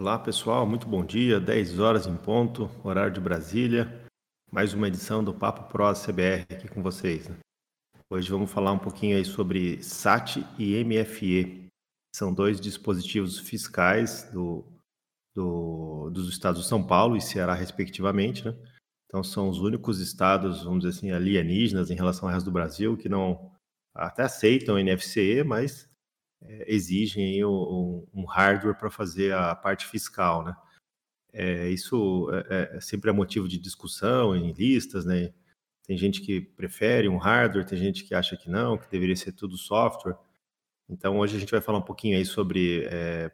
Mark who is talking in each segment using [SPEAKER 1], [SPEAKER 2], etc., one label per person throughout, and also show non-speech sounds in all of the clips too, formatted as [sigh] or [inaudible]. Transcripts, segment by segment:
[SPEAKER 1] Olá pessoal, muito bom dia, 10 horas em ponto, horário de Brasília. Mais uma edição do Papo Pro CBR aqui com vocês. Né? Hoje vamos falar um pouquinho aí sobre SAT e MFE. São dois dispositivos fiscais do, do, dos estados de São Paulo e Ceará, respectivamente. Né? Então são os únicos estados, vamos dizer assim, alienígenas em relação ao resto do Brasil que não até aceitam NFCE, mas exigem um, um hardware para fazer a parte fiscal, né? É, isso é, é, sempre é motivo de discussão em listas, né? Tem gente que prefere um hardware, tem gente que acha que não, que deveria ser tudo software. Então hoje a gente vai falar um pouquinho aí sobre, é,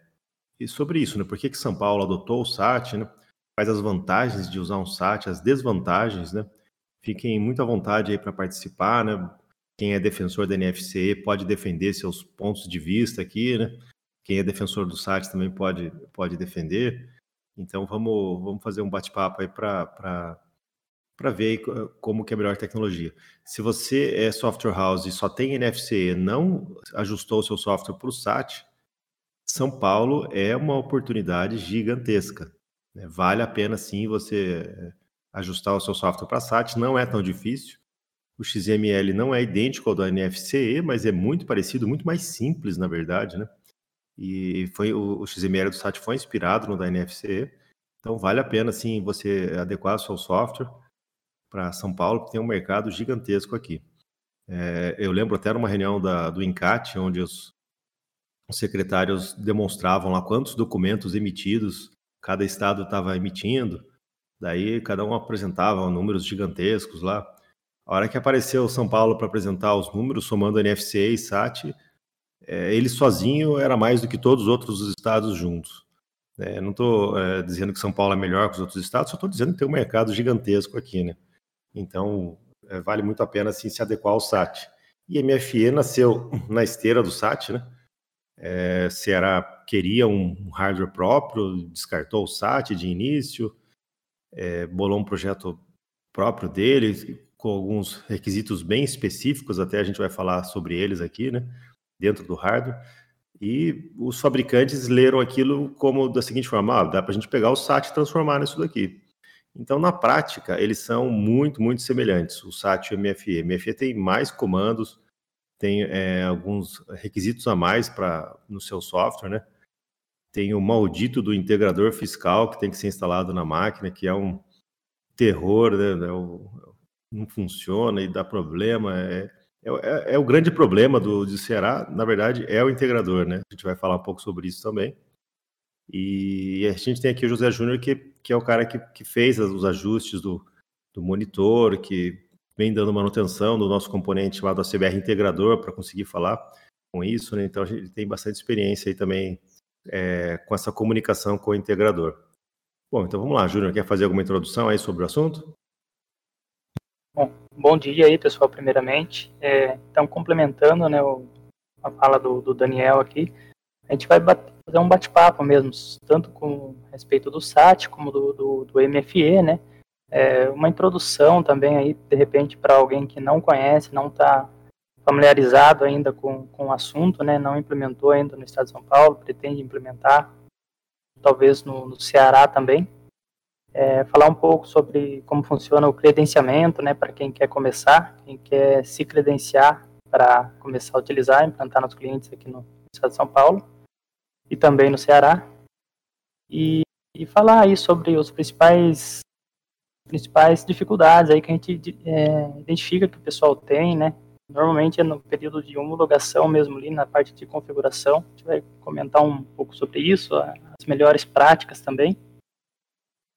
[SPEAKER 1] sobre isso, né? Por que, que São Paulo adotou o SAT, né? Quais as vantagens de usar um SAT, as desvantagens, né? Fiquem muito à vontade aí para participar, né? Quem é defensor da NFC pode defender seus pontos de vista aqui, né? Quem é defensor do site também pode, pode defender. Então vamos, vamos fazer um bate-papo aí para para ver como que é a melhor tecnologia. Se você é software house e só tem NFC, não ajustou o seu software para o SAT, São Paulo é uma oportunidade gigantesca. Né? Vale a pena sim você ajustar o seu software para SAT, não é tão difícil. O XML não é idêntico ao do NFCE, mas é muito parecido, muito mais simples, na verdade, né? E foi o, XML do SAT foi inspirado no da NFCE. Então vale a pena sim você adequar seu software para São Paulo, que tem um mercado gigantesco aqui. É, eu lembro até numa reunião da, do INCAT, onde os, os secretários demonstravam lá quantos documentos emitidos cada estado estava emitindo. Daí cada um apresentava números gigantescos lá. A hora que apareceu o São Paulo para apresentar os números, somando NFC e SAT, é, ele sozinho era mais do que todos os outros estados juntos. É, não estou é, dizendo que São Paulo é melhor que os outros estados, só estou dizendo que tem um mercado gigantesco aqui, né? Então, é, vale muito a pena assim, se adequar ao SAT. E MFE nasceu na esteira do SAT, né? É, Ceará queria um hardware próprio, descartou o SAT de início, é, bolou um projeto próprio dele, com alguns requisitos bem específicos, até a gente vai falar sobre eles aqui, né, dentro do hardware. E os fabricantes leram aquilo como da seguinte forma: ah, dá para a gente pegar o SAT e transformar nisso daqui. Então, na prática, eles são muito, muito semelhantes, o SAT e o MFE. O MFE tem mais comandos, tem é, alguns requisitos a mais para no seu software, né? Tem o maldito do integrador fiscal que tem que ser instalado na máquina, que é um terror, né? É o, não funciona e dá problema. É, é, é o grande problema do, do Ceará, na verdade, é o integrador, né? A gente vai falar um pouco sobre isso também. E a gente tem aqui o José Júnior, que, que é o cara que, que fez os ajustes do, do monitor, que vem dando manutenção do nosso componente chamado ACBR Integrador para conseguir falar com isso, né? Então a gente tem bastante experiência aí também é, com essa comunicação com o integrador. Bom, então vamos lá, Júnior, quer fazer alguma introdução aí sobre o assunto?
[SPEAKER 2] Bom, bom dia aí, pessoal, primeiramente. É, então, complementando né, o, a fala do, do, Daniel aqui, a gente vai fazer um bate-papo mesmo, tanto com respeito do SAT como do, do, do MFE, né? É, uma introdução também aí, de repente, para alguém que não conhece, não está familiarizado ainda com, com o assunto, né? Não implementou ainda no estado de São Paulo, pretende implementar, talvez no, no Ceará também é, falar um pouco sobre como funciona o credenciamento, né, para quem quer começar, quem quer se credenciar para começar a utilizar, implantar nos clientes aqui no estado de São Paulo e também no Ceará. E, e falar aí sobre os principais principais dificuldades aí que a gente é, identifica que o pessoal tem, né? Normalmente é no período de homologação mesmo ali, na parte de configuração. A gente vai comentar um pouco sobre isso, as melhores práticas também.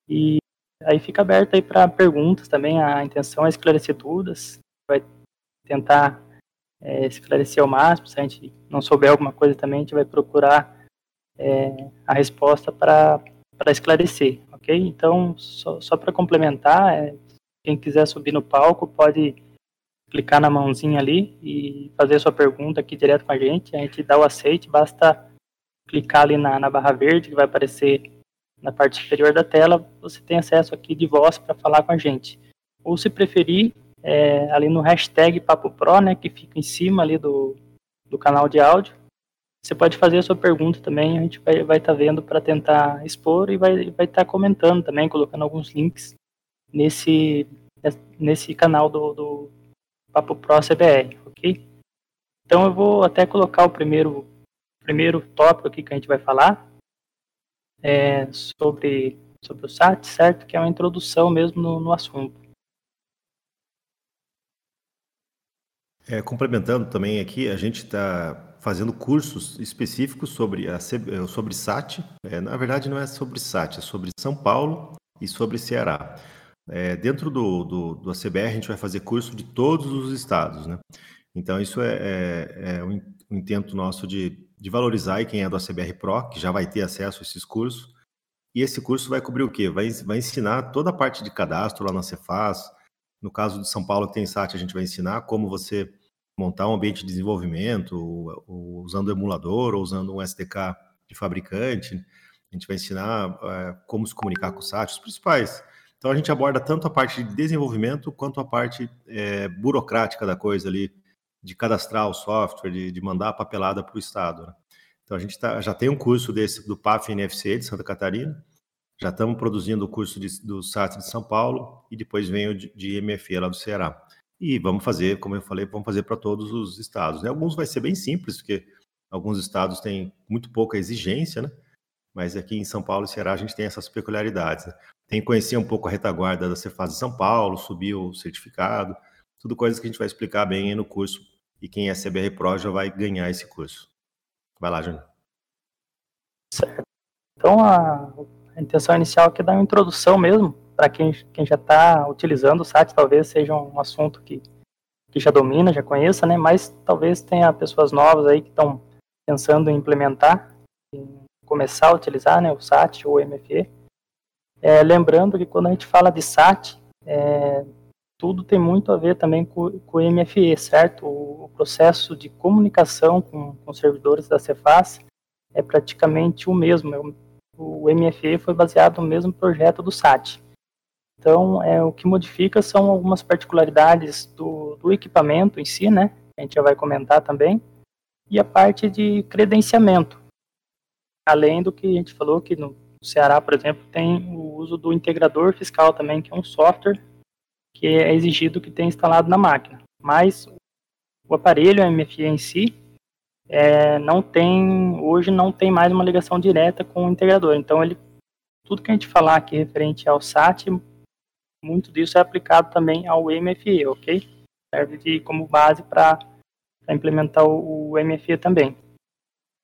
[SPEAKER 2] E aí fica aberto aí para perguntas também. A intenção é esclarecer todas. Vai tentar é, esclarecer ao máximo. Se a gente não souber alguma coisa também, a gente vai procurar é, a resposta para esclarecer, ok? Então, só, só para complementar, é, quem quiser subir no palco pode clicar na mãozinha ali e fazer sua pergunta aqui direto com a gente. A gente dá o aceite, basta clicar ali na, na barra verde que vai aparecer na parte superior da tela, você tem acesso aqui de voz para falar com a gente. Ou se preferir, é, ali no hashtag Papo Pro, né, que fica em cima ali do, do canal de áudio, você pode fazer a sua pergunta também, a gente vai estar vai tá vendo para tentar expor e vai estar vai tá comentando também, colocando alguns links nesse, nesse canal do, do Papo Pro CBR, ok? Então eu vou até colocar o primeiro, primeiro tópico aqui que a gente vai falar é, sobre, sobre o SAT, certo? Que é uma introdução mesmo no, no assunto.
[SPEAKER 1] É, complementando também aqui, a gente está fazendo cursos específicos sobre, a, é, sobre SAT. É, na verdade, não é sobre SAT, é sobre São Paulo e sobre Ceará. É, dentro do, do, do ACBR, a gente vai fazer curso de todos os estados, né? Então, isso é, é, é um, intento nosso de, de valorizar quem é do ACBR Pro, que já vai ter acesso a esses cursos. E esse curso vai cobrir o quê? Vai, vai ensinar toda a parte de cadastro lá na Cefaz. No caso de São Paulo, que tem SAT, a gente vai ensinar como você montar um ambiente de desenvolvimento, ou, ou usando emulador, ou usando um SDK de fabricante. A gente vai ensinar é, como se comunicar com o SAT, os principais então a gente aborda tanto a parte de desenvolvimento quanto a parte é, burocrática da coisa ali, de cadastrar o software, de, de mandar a papelada para o Estado. Né? Então a gente tá, já tem um curso desse do PAF NFC de Santa Catarina, já estamos produzindo o curso de, do SAT de São Paulo e depois vem o de, de MFE lá do Ceará. E vamos fazer, como eu falei, vamos fazer para todos os estados. Né? Alguns vai ser bem simples, porque alguns estados têm muito pouca exigência, né? Mas aqui em São Paulo e Ceará a gente tem essas peculiaridades. Né? Tem que conhecer um pouco a retaguarda da Cefaz de São Paulo, subir o certificado, tudo coisas que a gente vai explicar bem aí no curso. E quem é CBR Pro já vai ganhar esse curso. Vai lá, Júnior.
[SPEAKER 2] Certo. Então, a, a, intenção inicial aqui é dar uma introdução mesmo, para quem, quem já está utilizando o SAT, talvez seja um assunto que, que já domina, já conheça, né? Mas talvez tenha pessoas novas aí que estão pensando em implementar, em começar a utilizar né, o SAT ou o MFE. É, lembrando que quando a gente fala de SAT, é, tudo tem muito a ver também com, o MFE, certo? O, o processo de comunicação com, com, servidores da Cefaz é praticamente o mesmo. É o, o MFE foi baseado no mesmo projeto do SAT. Então, é, o que modifica são algumas particularidades do, do equipamento em si, né? A gente já vai comentar também. E a parte de credenciamento. Além do que a gente falou que no Ceará, por exemplo, tem o uso do integrador fiscal também, que é um software que é exigido que tenha instalado na máquina. Mas o aparelho MFI em si é, não tem hoje não tem mais uma ligação direta com o integrador. Então ele tudo que a gente falar aqui referente ao SAT, muito disso é aplicado também ao MFE, ok? Serve de, como base para implementar o, o MFE também.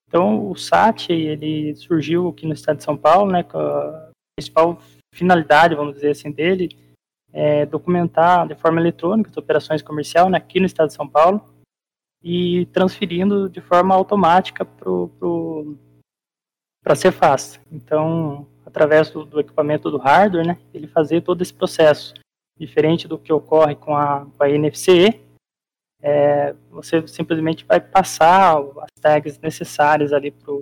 [SPEAKER 2] Então, o SAT, ele surgiu aqui no estado de São Paulo, né, a principal finalidade, vamos dizer assim, dele, é documentar de forma eletrônica as operações comerciais né, aqui no estado de São Paulo e transferindo de forma automática para a Cefaz. Então, através do, do, equipamento do hardware, né, ele fazer todo esse processo. Diferente do que ocorre com a, com a NFCE, é, você simplesmente vai passar as tags necessárias ali para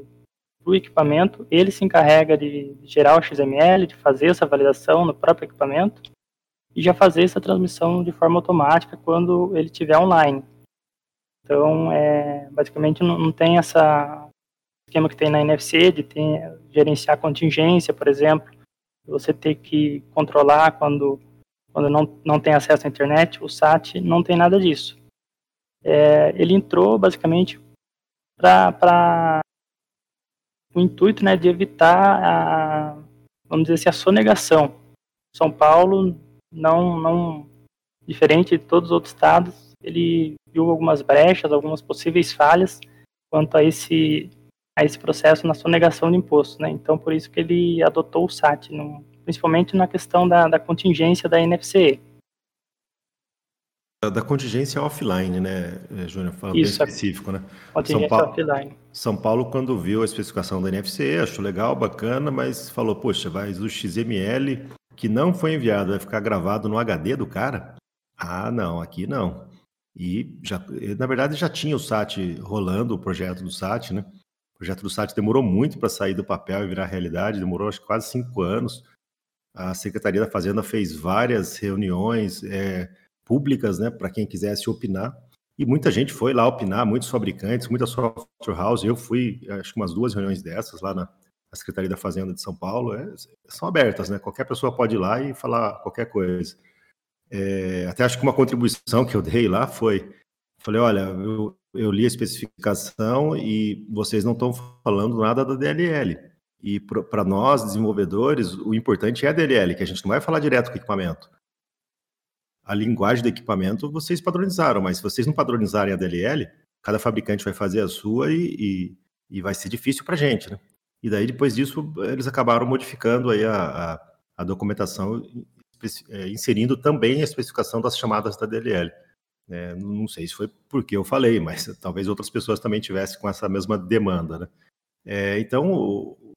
[SPEAKER 2] o equipamento, ele se encarrega de gerar o XML, de fazer essa validação no próprio equipamento e já fazer essa transmissão de forma automática quando ele estiver online. Então, é, basicamente não, não tem essa esquema que tem na NFC de ter, gerenciar contingência, por exemplo, você ter que controlar quando, quando não, não tem acesso à internet, o SAT não tem nada disso é, ele entrou basicamente para o intuito né, de evitar a, vamos dizer assim, a sonegação. São Paulo não, não diferente de todos os outros estados, ele viu algumas brechas, algumas possíveis falhas quanto a esse a esse processo na sonegação de impostos, né? Então por isso que ele adotou o SAT, no, principalmente na questão da, da contingência da NFCE.
[SPEAKER 1] Da contingência offline, né, Júnior? Falando Isso, bem específico, né?
[SPEAKER 2] Contingência São Paulo, offline.
[SPEAKER 1] São Paulo, quando viu a especificação da NFC, achou legal, bacana, mas falou, poxa, mas o XML que não foi enviado vai ficar gravado no HD do cara? Ah, não, aqui não. E, já, na verdade, já tinha o SAT rolando, o projeto do SAT, né? O projeto do SAT demorou muito para sair do papel e virar realidade, demorou acho, quase cinco anos. A Secretaria da Fazenda fez várias reuniões, é, públicas, né, para quem quisesse opinar. E muita gente foi lá opinar, muitos fabricantes, muitas software houses. Eu fui, acho que umas duas reuniões dessas lá na, na Secretaria da Fazenda de São Paulo. É, são abertas, né? Qualquer pessoa pode ir lá e falar qualquer coisa. É, até acho que uma contribuição que eu dei lá foi: falei, olha, eu, eu li a especificação e vocês não estão falando nada da DLL. E para nós, desenvolvedores, o importante é a DLL, que a gente não vai falar direto com o equipamento a linguagem do equipamento vocês padronizaram, mas se vocês não padronizarem a DLL, cada fabricante vai fazer a sua e, e, e vai ser difícil para a gente, né? E daí, depois disso, eles acabaram modificando aí a, a, a documentação, é, inserindo também a especificação das chamadas da DLL. É, não sei se foi porque eu falei, mas [laughs] talvez outras pessoas também tivessem com essa mesma demanda, né? É, então, o,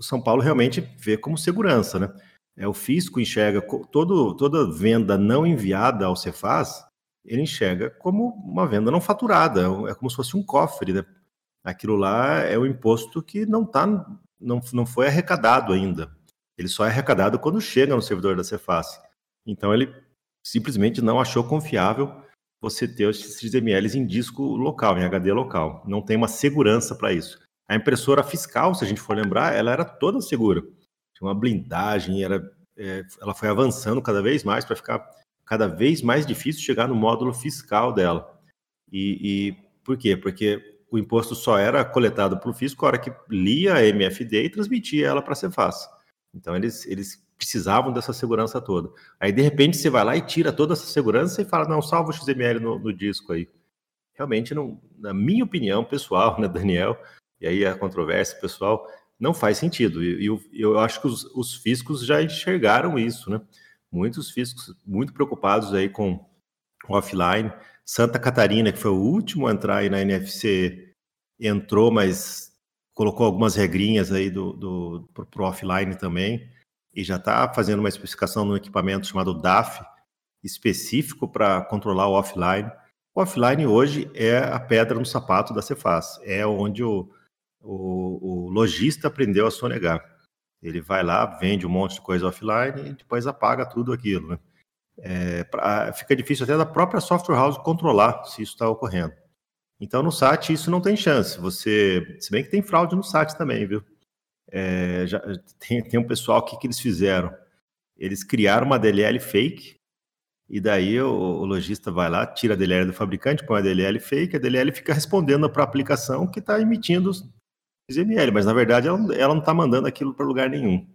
[SPEAKER 1] São Paulo realmente vê como segurança, né? é, o fisco enxerga todo, toda venda não enviada ao Cefaz, ele enxerga como uma venda não faturada, é como se fosse um cofre. Né? Aquilo lá é o imposto que não, tá, não, não foi arrecadado ainda. Ele só é arrecadado quando chega no servidor da Cefaz. Então ele simplesmente não achou confiável você ter os XMLs em disco local, em HD local. Não tem uma segurança para isso. A impressora fiscal, se a gente for lembrar, ela era toda segura tinha uma blindagem, era, é, ela foi avançando cada vez mais para ficar cada vez mais difícil chegar no módulo fiscal dela. E, e por quê? Porque o imposto só era coletado pelo fisco a hora que lia a MFD e transmitia ela para a Cefaz. Então eles, eles precisavam dessa segurança toda. Aí de repente você vai lá e tira toda essa segurança e fala não salva o XML no, no disco aí. Realmente não, na minha opinião pessoal, [laughs] né, Daniel? E aí a controvérsia pessoal, não faz sentido. E eu, eu acho que os, os, fiscos já enxergaram isso, né? Muitos fiscos muito preocupados aí com o offline. Santa Catarina, que foi o último a entrar aí na NFC, entrou, mas colocou algumas regrinhas aí do, do, pro, offline também, e já está fazendo uma especificação no equipamento chamado DAF, específico para controlar o offline. O offline hoje é a pedra no sapato da Cefaz, é onde o, o, o lojista aprendeu a sonegar. Ele vai lá, vende um monte de coisa offline e depois apaga tudo aquilo. Né? É, pra, fica difícil até da própria software house controlar se isso está ocorrendo. Então no SAT isso não tem chance. Você, se bem que tem fraude no SAT também, viu? É, já, tem, tem um pessoal que que eles fizeram. Eles criaram uma DLL fake e daí o, o lojista vai lá, tira a DLL do fabricante, põe a DLL fake, a DLL fica respondendo para a aplicação que está emitindo XML, mas na verdade ela, ela não está mandando aquilo para lugar nenhum.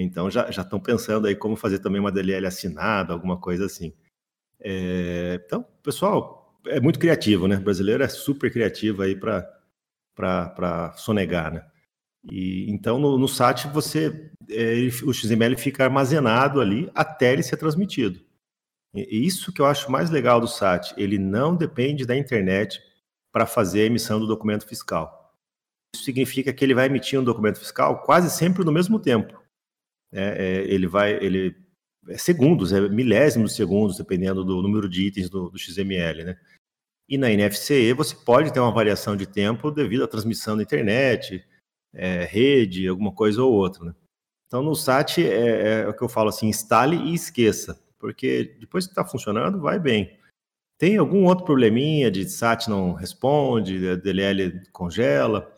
[SPEAKER 1] Então já estão pensando aí como fazer também uma DLL assinada, alguma coisa assim. É, então, pessoal, é muito criativo, né? O brasileiro é super criativo aí para sonegar, né? E, então, no, no SAT, você, é, o XML fica armazenado ali até ele ser transmitido. E isso que eu acho mais legal do SAT, ele não depende da internet para fazer a emissão do documento fiscal. Isso significa que ele vai emitir um documento fiscal quase sempre no mesmo tempo. É, é, ele vai, ele é segundos, é milésimos de segundos, dependendo do número de itens do, do XML, né? E na NFCE você pode ter uma variação de tempo devido à transmissão da internet, é, rede, alguma coisa ou outra, né? Então no SAT é, é, o que eu falo assim, instale e esqueça, porque depois que está funcionando, vai bem. Tem algum outro probleminha de SAT não responde, DLL congela,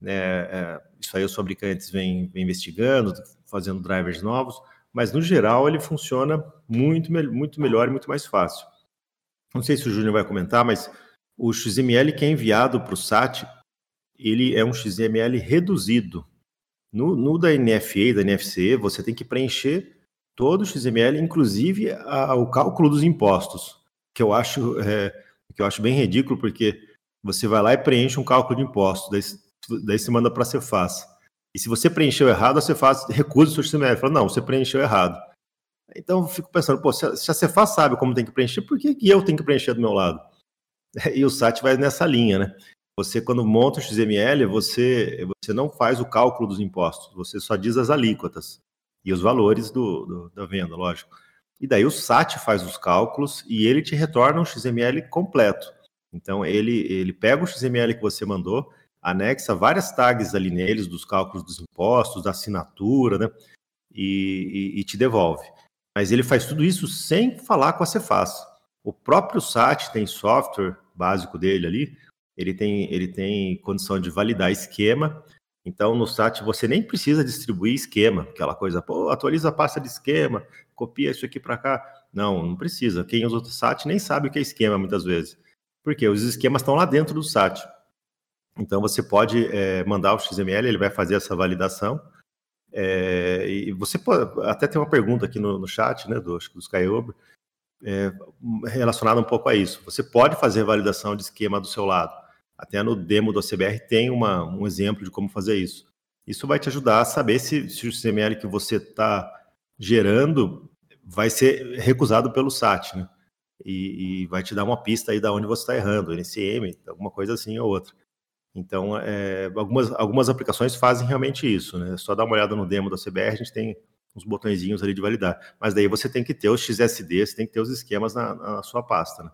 [SPEAKER 1] né, é, isso aí os fabricantes vêm, vêm, investigando, fazendo drivers novos, mas no geral ele funciona muito, muito melhor e muito mais fácil. Não sei se o Júnior vai comentar, mas o XML que é enviado para o SAT, ele é um XML reduzido. No, no da NFA, da NFCE, você tem que preencher todo o XML, inclusive a, o cálculo dos impostos, que eu acho é, que eu acho bem ridículo, porque você vai lá e preenche um cálculo de impostos, daí você manda para a Cefaz. E se você preencheu errado, a Cefaz recusa o seu XML. Fala, não, você preencheu errado. Então eu fico pensando, pô, se a, Cefaz sabe como tem que preencher, por que, que eu tenho que preencher do meu lado? [laughs] E o SAT vai nessa linha, né? Você, quando monta o XML, você, você não faz o cálculo dos impostos, você só diz as alíquotas e os valores do, do, da venda, lógico. E daí o SAT faz os cálculos e ele te retorna um XML completo. Então ele, ele pega o XML que você mandou, anexa várias tags ali neles dos cálculos dos impostos, da assinatura, né? E, e, e, te devolve. Mas ele faz tudo isso sem falar com a Cefaz. O próprio SAT tem software básico dele ali, ele tem, ele tem condição de validar esquema. Então, no SAT, você nem precisa distribuir esquema, aquela coisa, pô, atualiza a pasta de esquema, copia isso aqui para cá. Não, não precisa. Quem usa o SAT nem sabe o que é esquema, muitas vezes. Porque os esquemas estão lá dentro do SAT. Então, você pode é, mandar o XML, ele vai fazer essa validação. É, e você pode, até tem uma pergunta aqui no, no chat, né, do, do Skyober, é, relacionada um pouco a isso. Você pode fazer validação de esquema do seu lado. Até no demo do CBR tem uma, um exemplo de como fazer isso. Isso vai te ajudar a saber se, se o XML que você está gerando vai ser recusado pelo SAT, né? E, e, vai te dar uma pista aí da onde você está errando, NCM, alguma coisa assim ou outra. Então, é, algumas, algumas aplicações fazem realmente isso, né? Só dar uma olhada no demo da CBR, a gente tem uns botõezinhos ali de validar. Mas daí você tem que ter os XSD, você tem que ter os esquemas na, na sua pasta. Né?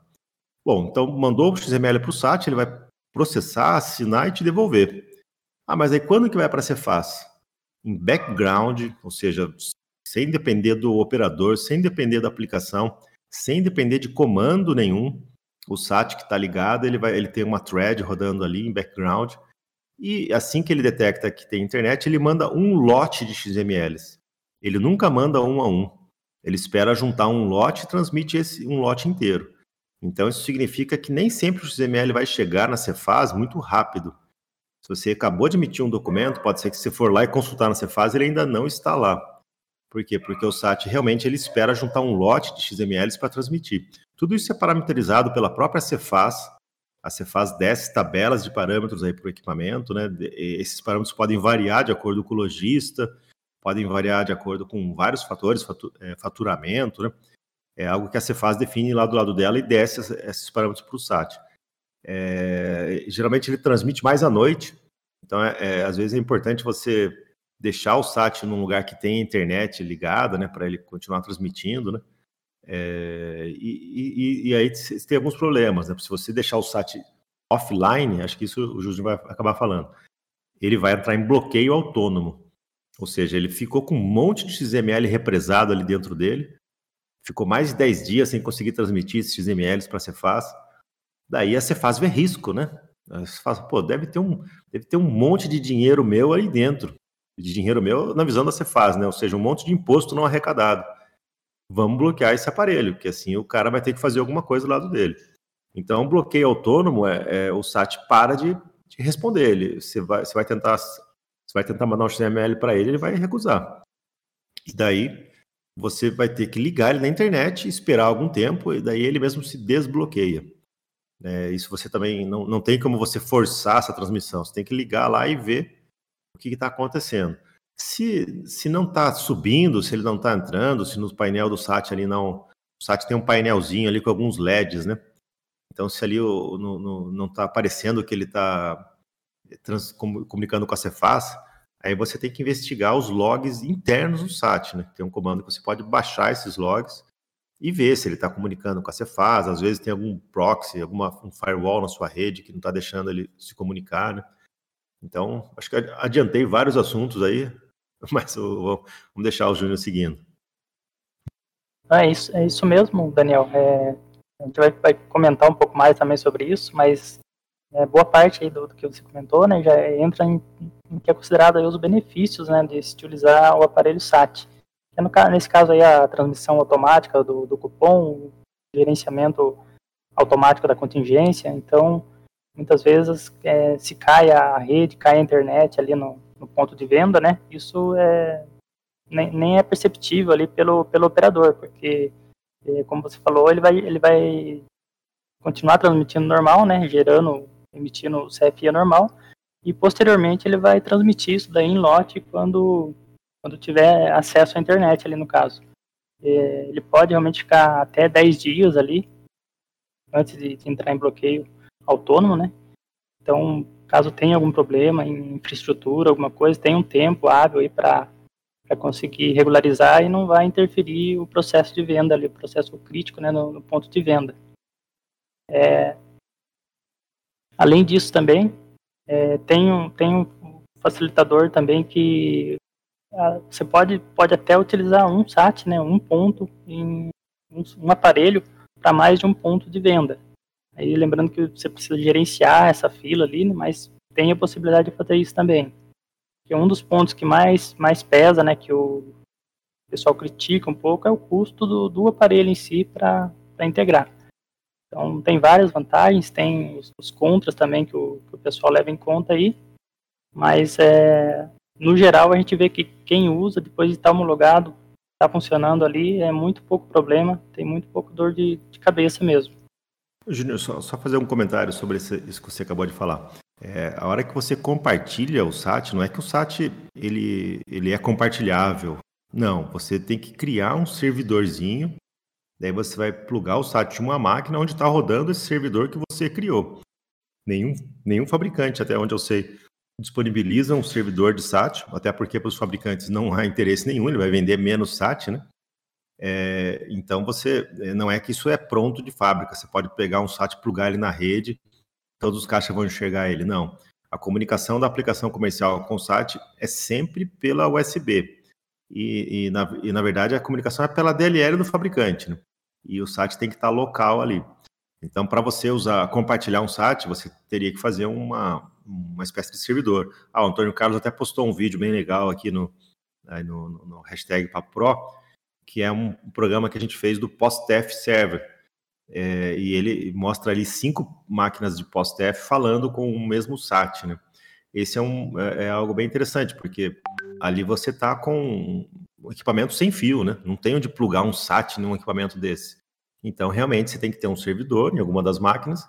[SPEAKER 1] Bom, então mandou o XML para o SAT, ele vai processar, assinar e te devolver. Ah, mas aí quando que vai para a Cefaz? Em background, ou seja, sem depender do operador, sem depender da aplicação, sem depender de comando nenhum, o SAT que está ligado, ele vai, ele tem uma thread rodando ali em background, e assim que ele detecta que tem internet, ele manda um lote de XMLs. Ele nunca manda um a um. Ele espera juntar um lote e transmite esse um lote inteiro. Então isso significa que nem sempre o XML vai chegar na Cefaz muito rápido. Se você acabou de emitir um documento, pode ser que você for lá e consultar na Cefaz, ele ainda não está lá. Por quê? Porque o SAT realmente ele espera juntar um lote de XMLs para transmitir. Tudo isso é parametrizado pela própria Cefaz. A Cefaz desce tabelas de parâmetros aí para o equipamento, né? Esses parâmetros podem variar de acordo com o lojista, podem variar de acordo com vários fatores, é, faturamento, né? É algo que a Cefaz define lá do lado dela e desce esses parâmetros para o SAT. É, geralmente ele transmite mais à noite, então é, é, às vezes é importante você deixar o SAT num lugar que tem internet ligada, né, para ele continuar transmitindo, né? É, e, e, e, aí tem alguns problemas, né? Se você deixar o SAT offline, acho que isso o Júlio vai acabar falando, ele vai entrar em bloqueio autônomo. Ou seja, ele ficou com um monte de XML represado ali dentro dele, ficou mais de 10 dias sem conseguir transmitir esses XMLs para a Cefaz. Daí a Cefaz vê risco, né? A Cefaz, pô, deve ter, um, deve ter um monte de dinheiro meu aí dentro. De dinheiro meu na visão da Cefaz, né? Ou seja, um monte de imposto não arrecadado. Vamos bloquear esse aparelho, que assim o cara vai ter que fazer alguma coisa do lado dele. Então, bloqueio autônomo é, é o SAT para de, de responder. Ele, você vai, você vai tentar você vai tentar mandar um XML para ele, ele vai recusar. E daí você vai ter que ligar ele na internet, esperar algum tempo, e daí ele mesmo se desbloqueia. É, isso você também não, não tem como você forçar essa transmissão, você tem que ligar lá e ver o que está acontecendo. Se, se não está subindo, se ele não está entrando, se no painel do SAT ali não. O SAT tem um painelzinho ali com alguns LEDs, né? Então, se ali o, no, no, não está aparecendo que ele está comunicando com a Cefaz, aí você tem que investigar os logs internos do SAT, né? Tem um comando que você pode baixar esses logs e ver se ele está comunicando com a Cefaz. Às vezes tem algum proxy, alguma um firewall na sua rede que não está deixando ele se comunicar, né? Então, acho que adiantei vários assuntos aí, [laughs] mas vamos deixar o Júnior seguindo.
[SPEAKER 2] É isso, é isso mesmo, Daniel. É, a gente vai, vai, comentar um pouco mais também sobre isso, mas é, boa parte do, do, que você comentou, né, já entra em, em que é considerado os benefícios, né, de se utilizar o aparelho SAT. É no, nesse caso aí a transmissão automática do, do cupom, gerenciamento automático da contingência, então muitas vezes é, se cai a rede, cai a internet ali no, no ponto de venda, né, isso é, nem, nem, é perceptível ali pelo, pelo operador, porque é, como você falou, ele vai, ele vai continuar transmitindo normal, né, gerando emitindo CFI normal, e posteriormente ele vai transmitir isso daí em lote quando, quando tiver acesso à internet ali no caso. É, ele pode realmente ficar até 10 dias ali, antes de entrar em bloqueio autônomo, né? Então, caso tenha algum problema em infraestrutura, alguma coisa, tem um tempo hábil aí para conseguir regularizar e não vai interferir o processo de venda ali, o processo crítico né, no, no ponto de venda. É, Além disso também, é, tem, um, tem um facilitador também que ah, você pode, pode até utilizar um SAT, né, um ponto em um, um aparelho para mais de um ponto de venda. Aí lembrando que você precisa gerenciar essa fila ali, né, mas tem a possibilidade de fazer isso também. Que um dos pontos que mais, mais pesa, né, que o pessoal critica um pouco, é o custo do, do aparelho em si para integrar. Então tem várias vantagens, tem os, os contras também que o, que o, pessoal leva em conta aí, mas é, no geral a gente vê que quem usa, depois de estar homologado, está funcionando ali, é muito pouco problema, tem muito pouco dor de, de cabeça mesmo.
[SPEAKER 1] Júnior, só, só, fazer um comentário sobre esse, isso que você acabou de falar. É, a hora que você compartilha o SAT, não é que o SAT ele, ele é compartilhável. Não, você tem que criar um servidorzinho, daí você vai plugar o SAT em uma máquina onde está rodando esse servidor que você criou. Nenhum, nenhum fabricante, até onde eu sei, disponibiliza um servidor de SAT, até porque para os fabricantes não há interesse nenhum, ele vai vender menos SAT, né? É, então você não é que isso é pronto de fábrica. Você pode pegar um SAT, plugar ele na rede, todos os caixas vão enxergar ele. Não. A comunicação da aplicação comercial com o SAT é sempre pela USB. E, e, na, e na, verdade a comunicação é pela DLL do fabricante. Né? E o SAT tem que estar local ali. Então, para você usar, compartilhar um SAT, você teria que fazer uma, uma espécie de servidor. Ah, o Antônio Carlos até postou um vídeo bem legal aqui no, no, no hashtag PaPro, que é um programa que a gente fez do PostF Server. É, e ele mostra ali cinco máquinas de PostF falando com o mesmo SAT, né? Esse é, um, é, é algo bem interessante, porque ali você está com um equipamento sem fio, né? Não tem onde plugar um SAT num equipamento desse. Então, realmente, você tem que ter um servidor em alguma das máquinas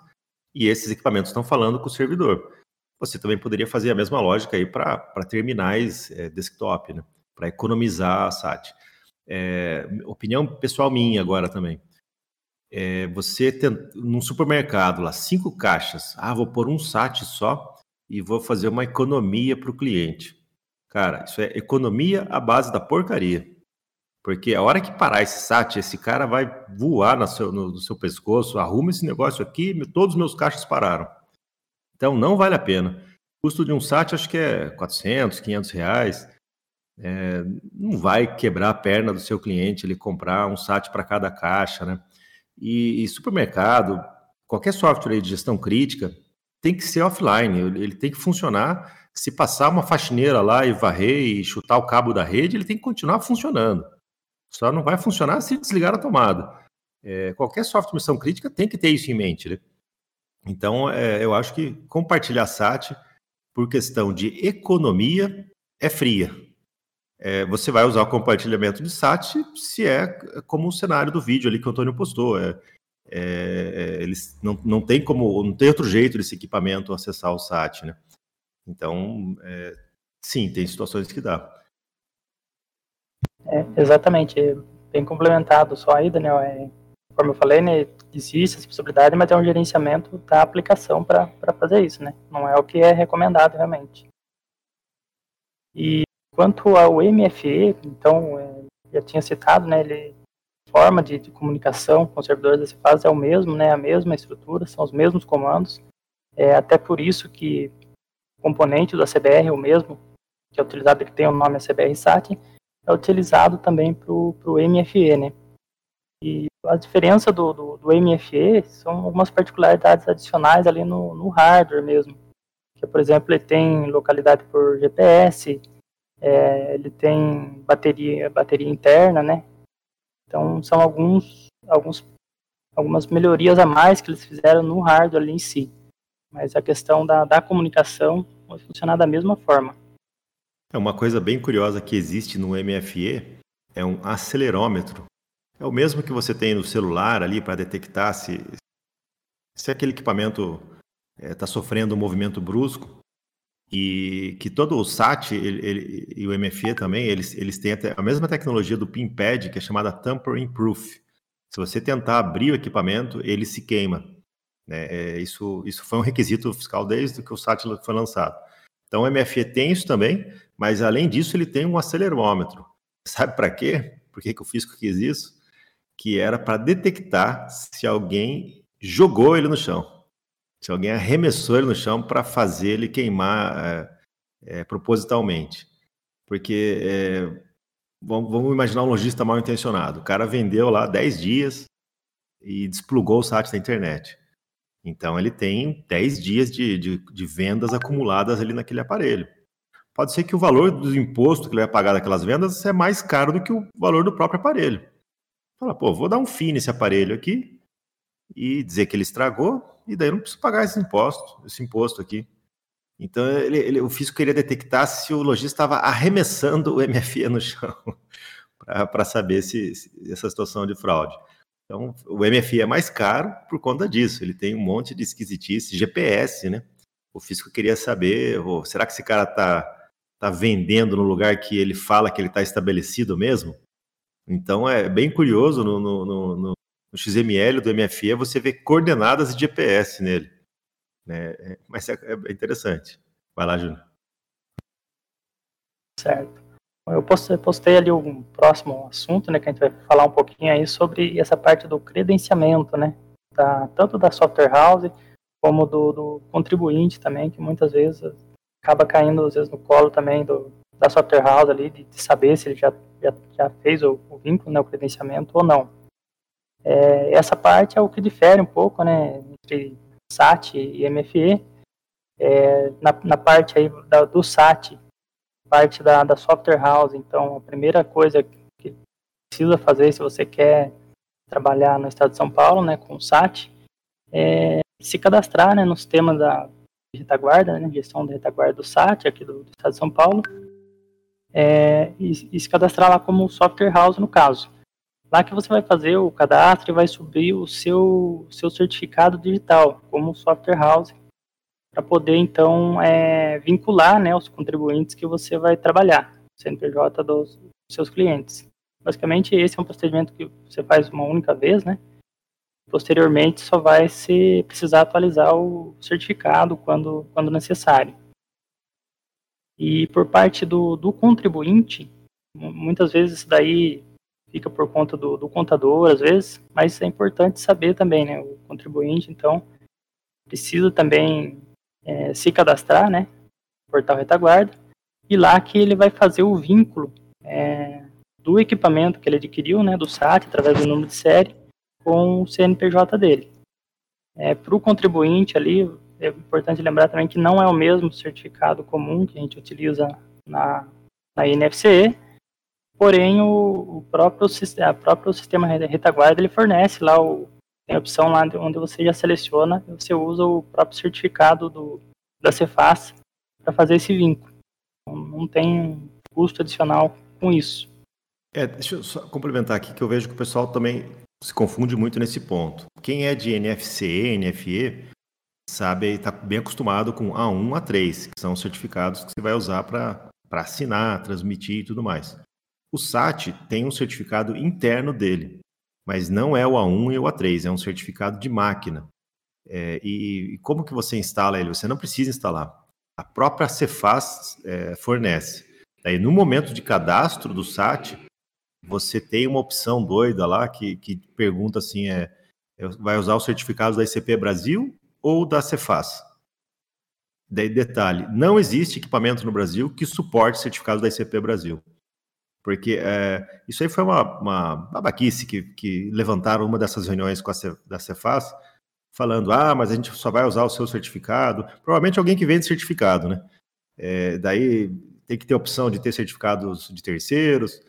[SPEAKER 1] e esses equipamentos estão falando com o servidor. Você também poderia fazer a mesma lógica aí para terminais é, desktop, né? Para economizar a SAT. É, opinião pessoal minha agora também. É, você tem num supermercado lá, cinco caixas, ah, vou pôr um SAT só e vou fazer uma economia para o cliente. Cara, isso é economia à base da porcaria. Porque a hora que parar esse SAT, esse cara vai voar no seu, no, no seu pescoço, arruma esse negócio aqui, todos os meus caixas pararam. Então não vale a pena. O custo de um SAT acho que é 400, 500 reais. É, não vai quebrar a perna do seu cliente ele comprar um SAT para cada caixa, né? E, e, supermercado, qualquer software de gestão crítica tem que ser offline, ele tem que funcionar. Se passar uma faxineira lá e varrer e chutar o cabo da rede, ele tem que continuar funcionando. Só não vai funcionar se desligar a tomada. É, qualquer software de missão crítica tem que ter isso em mente. Né? Então, é, eu acho que compartilhar SAT por questão de economia é fria é, você vai usar o compartilhamento de SAT se é como o cenário do vídeo ali que o Antônio postou. É, é, é, eles não, não tem como, não tem outro jeito desse equipamento acessar o SAT, né? Então, é, sim, tem situações que dá.
[SPEAKER 2] É, exatamente, bem complementado só aí, Daniel. É, como eu falei, né, existe essa possibilidade, mas é um gerenciamento da aplicação para fazer isso, né? Não é o que é recomendado realmente. E Quanto ao MFE, então, é, já tinha citado, né, ele forma de, de, comunicação com os servidores desse fase é o mesmo, né, a mesma estrutura, são os mesmos comandos, é até por isso que o componente do ACBR, o mesmo, que é utilizado, que tem o nome ACBR SAT, é utilizado também para o MFE, né. E a diferença do, do, do, MFE são algumas particularidades adicionais ali no, no hardware mesmo, que, por exemplo, ele tem localidade por GPS, é, ele tem bateria, bateria interna, né? Então são alguns, alguns, algumas melhorias a mais que eles fizeram no hardware ali em si. Mas a questão da, da comunicação vai funcionar da mesma forma.
[SPEAKER 1] É uma coisa bem curiosa que existe no MFE é um acelerômetro. É o mesmo que você tem no celular ali para detectar se, se aquele equipamento está é, sofrendo um movimento brusco e que todo o SAT ele, ele, e o MFE também, eles, eles têm a mesma tecnologia do PinPad, que é chamada Tampering Proof. Se você tentar abrir o equipamento, ele se queima. Né? É, isso, isso foi um requisito fiscal desde que o SAT foi lançado. Então o MFE tem isso também, mas além disso ele tem um acelerômetro. [laughs] Sabe para quê? Por que, que o fisco quis isso? Que era para detectar se alguém jogou ele no chão se alguém arremessou ele no chão para fazer ele queimar é, é, propositalmente. Porque é, vamos, vamos, imaginar um lojista mal intencionado. O cara vendeu lá 10 dias, e desplugou o SAT da internet. Então ele tem 10 dias de, de, de, vendas acumuladas ali naquele aparelho. Pode ser que o valor do imposto que ele vai pagar daquelas vendas é mais caro do que o valor do próprio aparelho. Fala, pô, vou dar um fim nesse aparelho aqui e dizer que ele estragou, e daí eu não preciso pagar esse imposto, esse imposto aqui. Então ele, ele, o fisco queria detectar se o lojista estava arremessando o MFE no chão [laughs] para saber se, se essa situação de fraude. Então, o MFI é mais caro por conta disso. Ele tem um monte de esquisitice, GPS, né? O fisco queria saber, oh, será que esse cara está tá vendendo no lugar que ele fala que ele está estabelecido mesmo? Então, é bem curioso no, no, no, no, XML do MFI você vê coordenadas de GPS nele. Né? É, mas é, é interessante. Vai lá, Júnior.
[SPEAKER 2] Certo. Eu postei, postei, ali um próximo assunto, né, que a gente vai falar um pouquinho aí sobre essa parte do credenciamento, né, da, tanto da software house como do, do, contribuinte também, que muitas vezes acaba caindo às vezes no colo também do, da software house ali, de, de saber se ele já, já, já fez o, o, vínculo, né, o credenciamento ou não. É, essa parte é o que difere um pouco, né, entre SAT e MFE. É, na, na parte aí da, do SAT, parte da, da software house. Então, a primeira coisa que precisa fazer se você quer trabalhar no estado de São Paulo, né, com o SAT, é se cadastrar, né, no sistema da retaguarda, né, gestão da retaguarda do SAT aqui do, do estado de São Paulo, é, e, e, se cadastrar lá como software house no caso. Lá que você vai fazer o cadastro e vai subir o seu, seu certificado digital como software house para poder então é, vincular né, os contribuintes que você vai trabalhar, CNPJ dos seus clientes. Basicamente, esse é um procedimento que você faz uma única vez, né? Posteriormente, só vai se precisar atualizar o certificado quando, quando necessário. E por parte do, do contribuinte, muitas vezes isso daí fica por conta do, do contador, às vezes, mas é importante saber também, né? O contribuinte, então, precisa também é, se cadastrar, né? Portal Retaguarda, e lá que ele vai fazer o vínculo é, do equipamento que ele adquiriu, né, do SAT, através do número de série, com o CNPJ dele. É, Para o contribuinte ali, é importante lembrar também que não é o mesmo certificado comum que a gente utiliza na, na INFCE, porém o, o próprio, a próprio sistema retaguarda ele fornece lá o, tem a opção lá onde você já seleciona você usa o próprio certificado do, da Cefaz para fazer esse vínculo. Então, não tem custo adicional com isso.
[SPEAKER 1] É, deixa eu só complementar aqui que eu vejo que o pessoal também se confunde muito nesse ponto. Quem é de NFC, NFE, sabe, está bem acostumado com A1, A3, que são os certificados que você vai usar para assinar, transmitir e tudo mais. O SAT tem um certificado interno dele mas não é o A1 e o A3, é um certificado de máquina. É, e, e, como que você instala ele? Você não precisa instalar. A própria Cefaz é, fornece. Daí, no momento de cadastro do SAT, você tem uma opção doida lá que, que pergunta assim: é, é vai usar o certificado da ICP Brasil ou da Cefaz? Daí, detalhe: não existe equipamento no Brasil que suporte certificado da ICP Brasil. Porque é, isso aí foi uma, uma babaquice que, que levantaram uma dessas reuniões com a da Cefaz, falando, ah, mas a gente só vai usar o seu certificado. Provavelmente alguém que vende certificado, né? É, daí tem que ter opção de ter certificados de terceiros.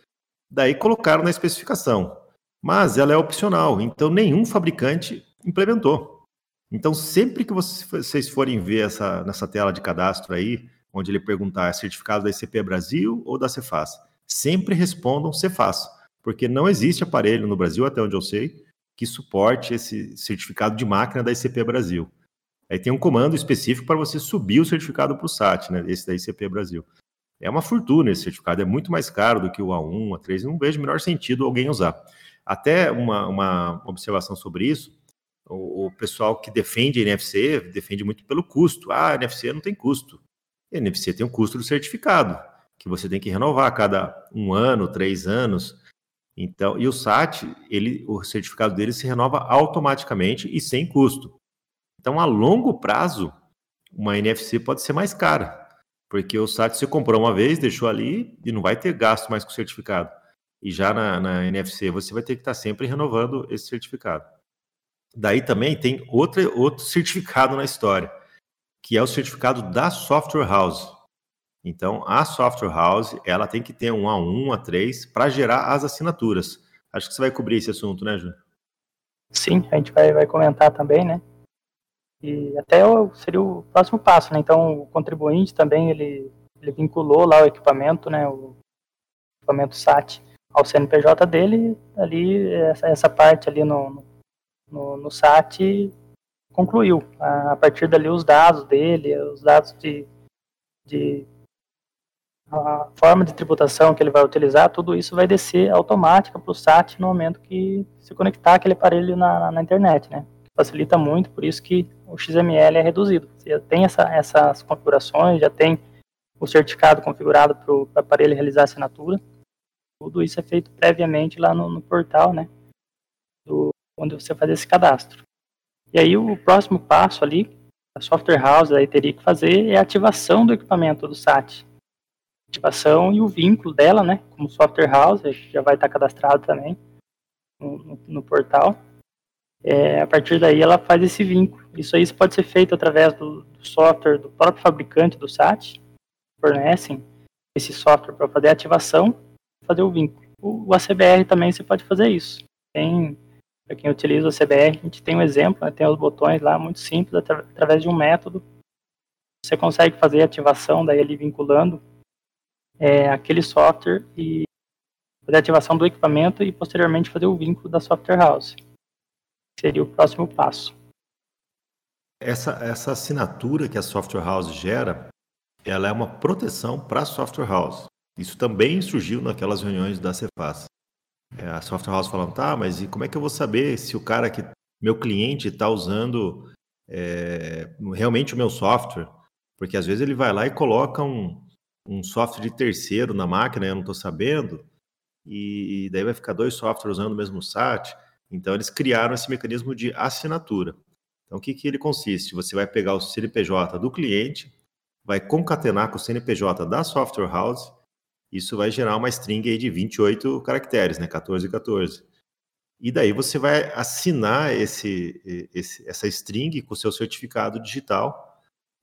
[SPEAKER 1] Daí colocaram na especificação. Mas ela é opcional, então nenhum fabricante implementou. Então, sempre que vocês forem ver essa, nessa tela de cadastro aí, onde ele perguntar é certificado da ICP Brasil ou da Cefaz, sempre respondam Cefaz, porque não existe aparelho no Brasil, até onde eu sei, que suporte esse certificado de máquina da ICP Brasil. Aí tem um comando específico para você subir o certificado para o SAT, né, esse da ICP Brasil. É uma fortuna esse certificado, é muito mais caro do que o A1, A3, não vejo o menor sentido alguém usar. Até uma, uma observação sobre isso, o, o, pessoal que defende a NFC defende muito pelo custo. Ah, a NFC não tem custo. A NFC tem um custo do certificado que você tem que renovar a cada um ano, três anos. Então, e o SAT, ele, o certificado dele se renova automaticamente e sem custo. Então, a longo prazo, uma NFC pode ser mais cara, porque o SAT você comprou uma vez, deixou ali e não vai ter gasto mais com o certificado. E já na, na NFC você vai ter que estar sempre renovando esse certificado. Daí também tem outra, outro certificado na história, que é o certificado da Software House. Então, a Software House, ela tem que ter um A1, A3 para gerar as assinaturas. Acho que você vai cobrir esse assunto, né, Júnior?
[SPEAKER 2] Sim, a gente vai, vai comentar também, né? E até seria o próximo passo, né? Então, o contribuinte também, ele, ele vinculou lá o equipamento, né? O equipamento SAT ao CNPJ dele, ali, essa, essa parte ali no, no, no SAT concluiu. A, a, partir dali, os dados dele, os dados de, de a forma de tributação que ele vai utilizar, tudo isso vai descer automática para o SAT no momento que se conectar aquele aparelho na, na internet, né? Facilita muito, por isso que o XML é reduzido. Você já tem essa, essas configurações, já tem o certificado configurado para o aparelho realizar a assinatura. Tudo isso é feito previamente lá no, no portal, né? Do, onde você faz esse cadastro. E aí o próximo passo ali, a software house aí teria que fazer é a ativação do equipamento do SAT ativação e o vínculo dela, né, como software house, já vai estar cadastrado também no, no, portal. É, a partir daí ela faz esse vínculo. Isso aí pode ser feito através do, do software do próprio fabricante do SAT, fornecem esse software para fazer a ativação fazer o vínculo. O, o ACBR também você pode fazer isso. Tem, para quem utiliza o ACBR, a gente tem um exemplo, né, tem os botões lá, muito simples, atra, através de um método. Você consegue fazer a ativação, daí ali vinculando é, aquele software e fazer a ativação do equipamento e posteriormente fazer o vínculo da software house. Seria o próximo passo.
[SPEAKER 1] Essa, essa assinatura que a software house gera, ela é uma proteção para a software house. Isso também surgiu naquelas reuniões da Cefaz. É, a software house falando, tá, mas e como é que eu vou saber se o cara que meu cliente está usando é, realmente o meu software? Porque às vezes ele vai lá e coloca um, um software de terceiro na máquina, eu não estou sabendo, e daí vai ficar dois softwares usando o mesmo SAT. Então, eles criaram esse mecanismo de assinatura. Então, o que, que ele consiste? Você vai pegar o CNPJ do cliente, vai concatenar com o CNPJ da software house, isso vai gerar uma string aí de 28 caracteres, né? 14 e 14. E daí você vai assinar esse, esse, essa string com o seu certificado digital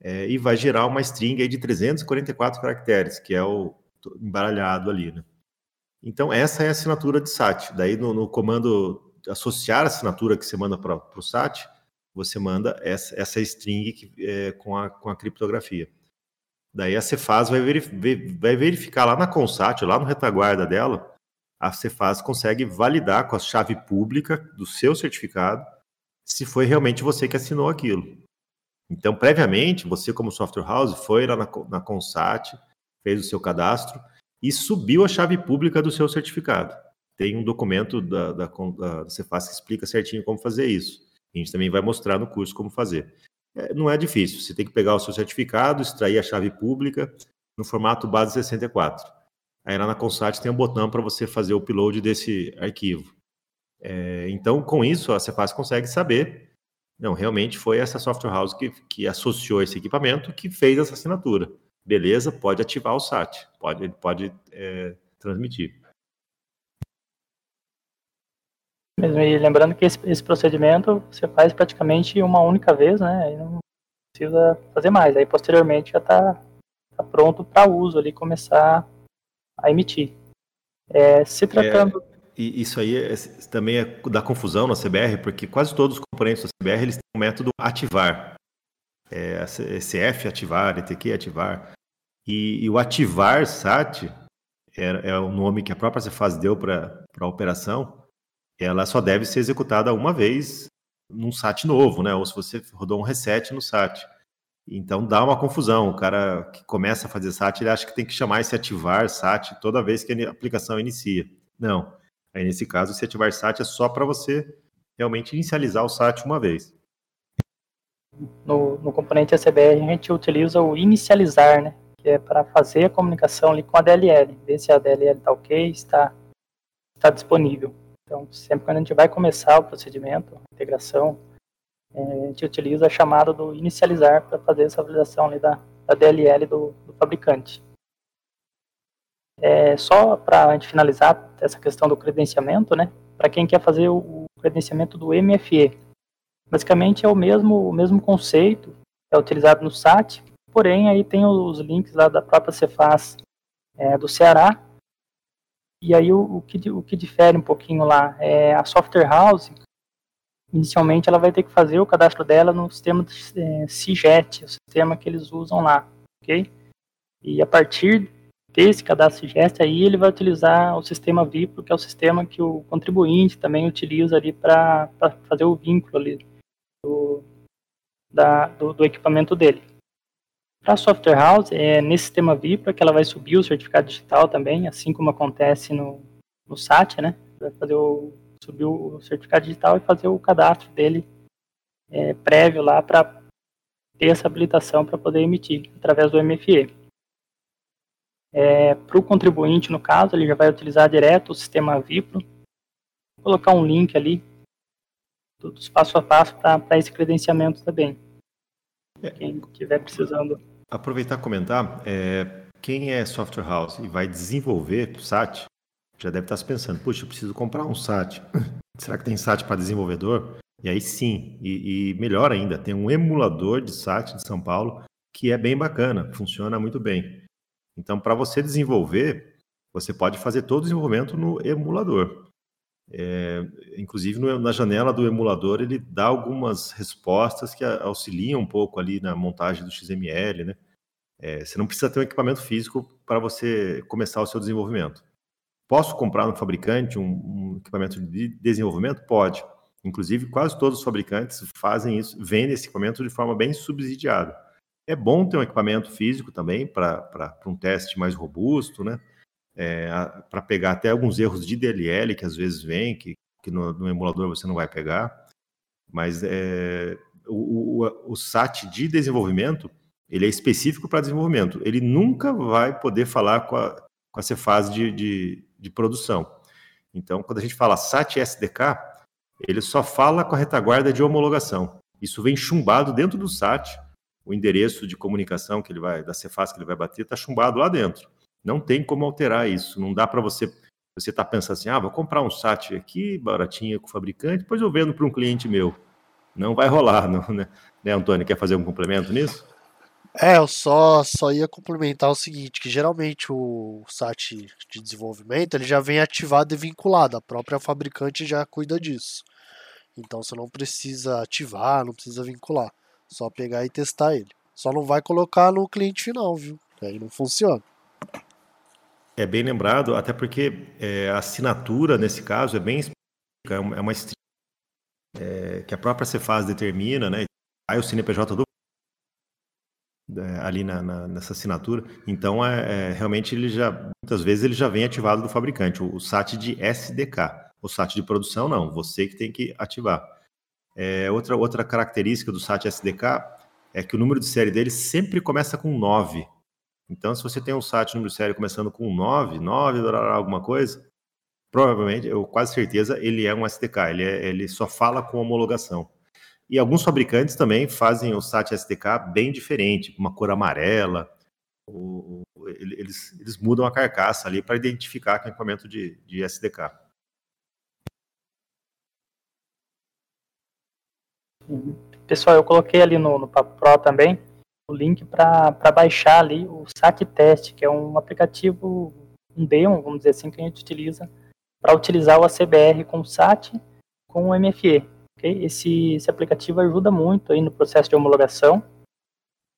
[SPEAKER 1] é, e vai gerar uma string aí de 344 caracteres, que é o embaralhado ali, né? Então, essa é a assinatura de SAT. Daí, no, no comando associar a assinatura que você manda para o SAT, você manda essa, essa string que, é, com, a, com a criptografia. Daí a Cefaz vai, verif vai verificar lá na Consat, lá no retaguarda dela, a Cefaz consegue validar com a chave pública do seu certificado se foi realmente você que assinou aquilo. Então, previamente, você, como software house, foi lá na, na Consat, fez o seu cadastro e subiu a chave pública do seu certificado. Tem um documento da, da, da Cefaz que explica certinho como fazer isso. A gente também vai mostrar no curso como fazer. É, não é difícil, você tem que pegar o seu certificado, extrair a chave pública no formato base 64. Aí lá na Consat tem um botão para você fazer o upload desse arquivo. É, então, com isso, a Cefaz consegue saber não, realmente foi essa software house que, que associou esse equipamento que fez essa assinatura. Beleza, pode ativar o SAT, pode, pode é, transmitir.
[SPEAKER 2] Mesmo, e lembrando que esse, esse, procedimento você faz praticamente uma única vez, né? Aí não precisa fazer mais. Aí posteriormente já está tá pronto para uso ali, começar a emitir. É, se tratando.
[SPEAKER 1] É e isso aí é, também é da confusão na CBR, porque quase todos os componentes da CBR eles têm o um método ativar. É, CF ativar, ETQ ativar. E, e o ativar SAT é, é, o nome que a própria Cefaz deu para a operação. Ela só deve ser executada uma vez num SAT novo, né? Ou se você rodou um reset no SAT. Então dá uma confusão. O cara que começa a fazer SAT, ele acha que tem que chamar esse ativar SAT toda vez que a aplicação inicia. Não. Aí, nesse caso, se ativar SAT é só para você realmente inicializar o SAT uma vez.
[SPEAKER 2] No, no componente ACBR, a gente utiliza o inicializar, né? Que é para fazer a comunicação ali com a DLL, ver se a DLL está ok, está, está disponível. Então, sempre quando a gente vai começar o procedimento, a integração, é, a gente utiliza a chamada do inicializar para fazer essa validação ali da, da DLL do, do fabricante. É, só para a gente finalizar essa questão do credenciamento, né? Para quem quer fazer o credenciamento do MFE, Basicamente é o mesmo, o mesmo conceito, é utilizado no SAT, porém aí tem os links lá da própria Cefaz é, do Ceará, e aí o, o, que, o que difere um pouquinho lá é a software house, inicialmente ela vai ter que fazer o cadastro dela no sistema é, CIGET, o sistema que eles usam lá, ok? E a partir desse cadastro CIGET aí ele vai utilizar o sistema VIP, que é o sistema que o contribuinte também utiliza ali para fazer o vínculo ali do, da, do, do equipamento dele. Para a software house, é nesse sistema VIP que ela vai subir o certificado digital também, assim como acontece no, no SAT, né? Vai fazer o, subir o certificado digital e fazer o cadastro dele é, prévio lá para ter essa habilitação para poder emitir através do MFE. É, para o contribuinte, no caso, ele já vai utilizar direto o sistema Vipro, Vou colocar um link ali dos passo a passo para esse credenciamento também. É. Quem estiver precisando.
[SPEAKER 1] Aproveitar e comentar, é, quem é software house e vai desenvolver SAT, já deve estar se pensando, puxa, eu preciso comprar um SAT. [clears throat] Será que tem SAT para desenvolvedor? E aí sim, e, e, melhor ainda, tem um emulador de SAT de São Paulo que é bem bacana, funciona muito bem. Então, para você desenvolver, você pode fazer todo o desenvolvimento no emulador. É, inclusive no, na janela do emulador ele dá algumas respostas que auxiliam um pouco ali na montagem do XML, né? É, você não precisa ter um equipamento físico para você começar o seu desenvolvimento. Posso comprar no fabricante um, um, equipamento de desenvolvimento? Pode. Inclusive, quase todos os fabricantes fazem isso, vendem esse equipamento de forma bem subsidiada. É bom ter um equipamento físico também para um teste mais robusto, né? é, para pegar até alguns erros de DLL que às vezes vem, que, que no, no emulador você não vai pegar. Mas é, o, o, o SAT de desenvolvimento, ele é específico para desenvolvimento. Ele nunca vai poder falar com a, com a Cefaz de, de, de produção. Então, quando a gente fala SAT SDK, ele só fala com a retaguarda de homologação. Isso vem chumbado dentro do SAT, o endereço de comunicação que ele vai da Cefaz que ele vai bater está chumbado lá dentro. Não tem como alterar isso. Não dá para você. Você está pensando assim, ah, vou comprar um SAT aqui, baratinho com o fabricante, depois eu vendo para um cliente meu. Não vai rolar, [laughs] não, né? né, Antônio? Quer fazer um complemento nisso?
[SPEAKER 3] É, eu só, só ia complementar o seguinte, que geralmente o SAT de desenvolvimento ele já vem ativado e vinculado, a própria fabricante já cuida disso. Então você não precisa ativar, não precisa vincular, só pegar e testar ele. Só não vai colocar no cliente final, viu? Aí não funciona.
[SPEAKER 1] É bem lembrado, até porque é, a assinatura, nesse caso, é bem é uma é, que a própria Cefaz determina, né? Aí o CNPJ do é, ali na, na, nessa assinatura. Então, é, é, realmente ele já muitas vezes ele já vem ativado do fabricante, o, o, SAT de SDK. O SAT de produção não, você que tem que ativar. É, outra outra característica do SAT SDK é que o número de série dele sempre começa com 9. Então, se você tem um SAT número sério começando com 9, 9, alguma coisa, provavelmente, eu quase certeza, ele é um SDK, ele, é, ele só fala com homologação. E alguns fabricantes também fazem o SAT SDK bem diferente, uma cor amarela, eles, eles mudam a carcaça ali para identificar que é equipamento de, de SDK.
[SPEAKER 2] Pessoal, eu coloquei ali no, no Papo Pro também o link para baixar ali o SAT Test, que é um aplicativo, um demo, vamos dizer assim, que a gente utiliza para utilizar o ACBR com o SAT com o MFE. Okay? Esse, esse aplicativo ajuda muito aí no processo de homologação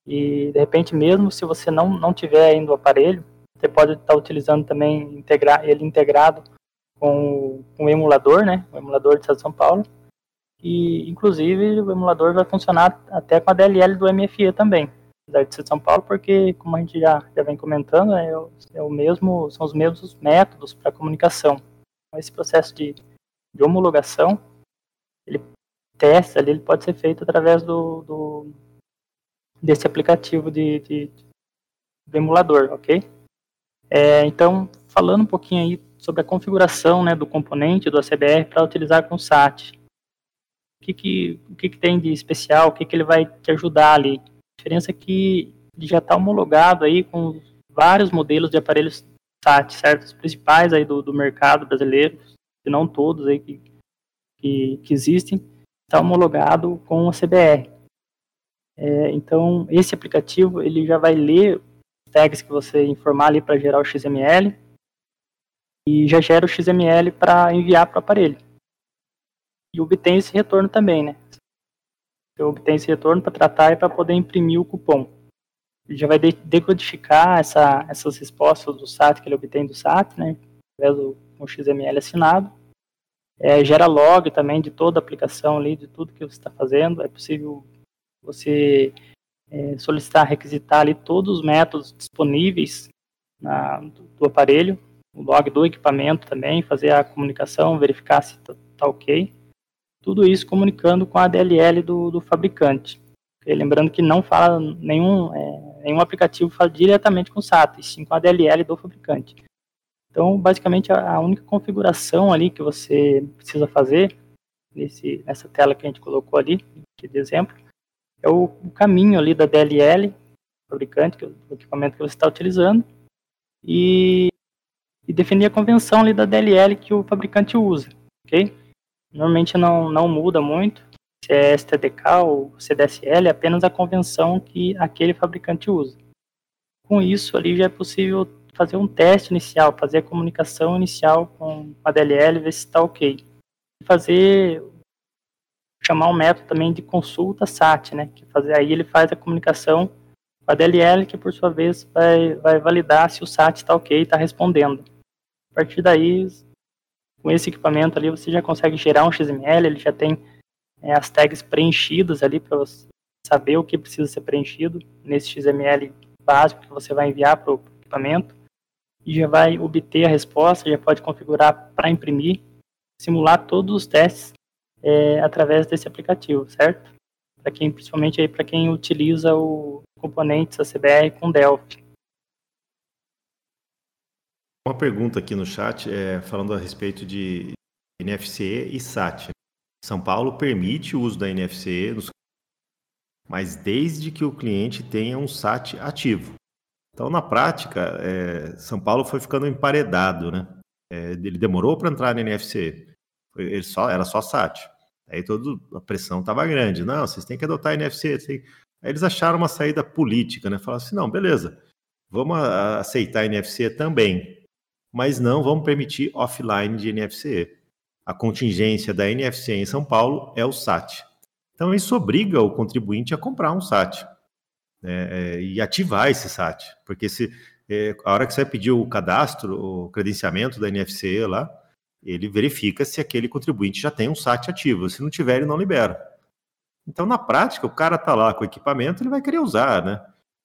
[SPEAKER 2] e, de repente, mesmo se você não, não tiver ainda o aparelho, você pode estar utilizando também integrar, ele integrado com, com emulador, né? o emulador de São Paulo, e, inclusive, o emulador vai funcionar até com a DLL do MFE também, da de São Paulo, porque, como a gente já, já vem comentando, é o, é o mesmo, são os mesmos métodos para comunicação. Então, esse processo de, de homologação, ele testa ali, ele pode ser feito através do, do desse aplicativo de, de, do emulador, ok? É, então, falando um pouquinho aí sobre a configuração né, do componente do ACBR para utilizar com SAT que, que, o que, que tem de especial, o que, que ele vai te ajudar ali. A diferença é que já está homologado aí com vários modelos de aparelhos SAT, certo? Os principais aí do, do mercado brasileiro, se não todos aí que, que, que existem. está homologado com a CBR. É, então, esse aplicativo ele já vai ler os tags que você informar ali para gerar o XML e já gera o XML para enviar para o aparelho. E obtém esse retorno também, né? Você obtém esse retorno para tratar e para poder imprimir o cupom. Ele já vai decodificar essa, essas respostas do SAT que ele obtém do SAT, né? Através do XML assinado. É, gera log também de toda a aplicação ali, de tudo que você está fazendo. É possível você é, solicitar, requisitar ali todos os métodos disponíveis na, do, do, aparelho, o log do equipamento também, fazer a comunicação, verificar se está tá ok. Tudo isso comunicando com a DLL do, do fabricante. E lembrando que não fala nenhum, é, nenhum aplicativo fala diretamente com o SATA, e sim com a DLL do fabricante. Então, basicamente, a única configuração ali que você precisa fazer nesse, nessa tela que a gente colocou ali, de exemplo, é o, o caminho ali da DLL, fabricante, que é o equipamento que você está utilizando, e, e, definir a convenção ali da DLL que o fabricante usa, ok? Normalmente não, não muda muito, se é STDK ou CDSL, é apenas a convenção que aquele fabricante usa. Com isso, ali já é possível fazer um teste inicial, fazer a comunicação inicial com a DLL, ver se está ok. E fazer chamar um método também de consulta SAT, né? Que fazer aí ele faz a comunicação com a DLL, que por sua vez vai, vai validar se o SAT está ok, está respondendo. A partir daí, com esse equipamento ali, você já consegue gerar um XML, ele já tem é, as tags preenchidas ali para você saber o que precisa ser preenchido nesse XML básico que você vai enviar para o equipamento e já vai obter a resposta, já pode configurar para imprimir, simular todos os testes é, através desse aplicativo, certo? Para quem, principalmente aí para quem utiliza o componentes ACBR com Delphi.
[SPEAKER 1] Uma pergunta aqui no chat, é, falando a respeito de NFC e SAT. São Paulo permite o uso da NFC, nos... mas desde que o cliente tenha um SAT ativo. Então, na prática, é, São Paulo foi ficando emparedado, né? É, ele demorou para entrar no NFC, ele só, era só SAT. Aí toda a pressão estava grande. Não, vocês têm que adotar NFC. Aí eles acharam uma saída política, né? Falaram assim: não, beleza, vamos aceitar NFC também, mas não vamos permitir offline de NFC a contingência da NFC em São Paulo é o SAT. Então, isso obriga o contribuinte a comprar um SAT né, é, e ativar esse SAT, porque se é, a hora que você pedir o cadastro, o credenciamento da NFC lá, ele verifica se aquele contribuinte já tem um SAT ativo. Se não tiver, ele não libera. Então, na prática, o cara está lá com o equipamento, ele vai querer usar, né?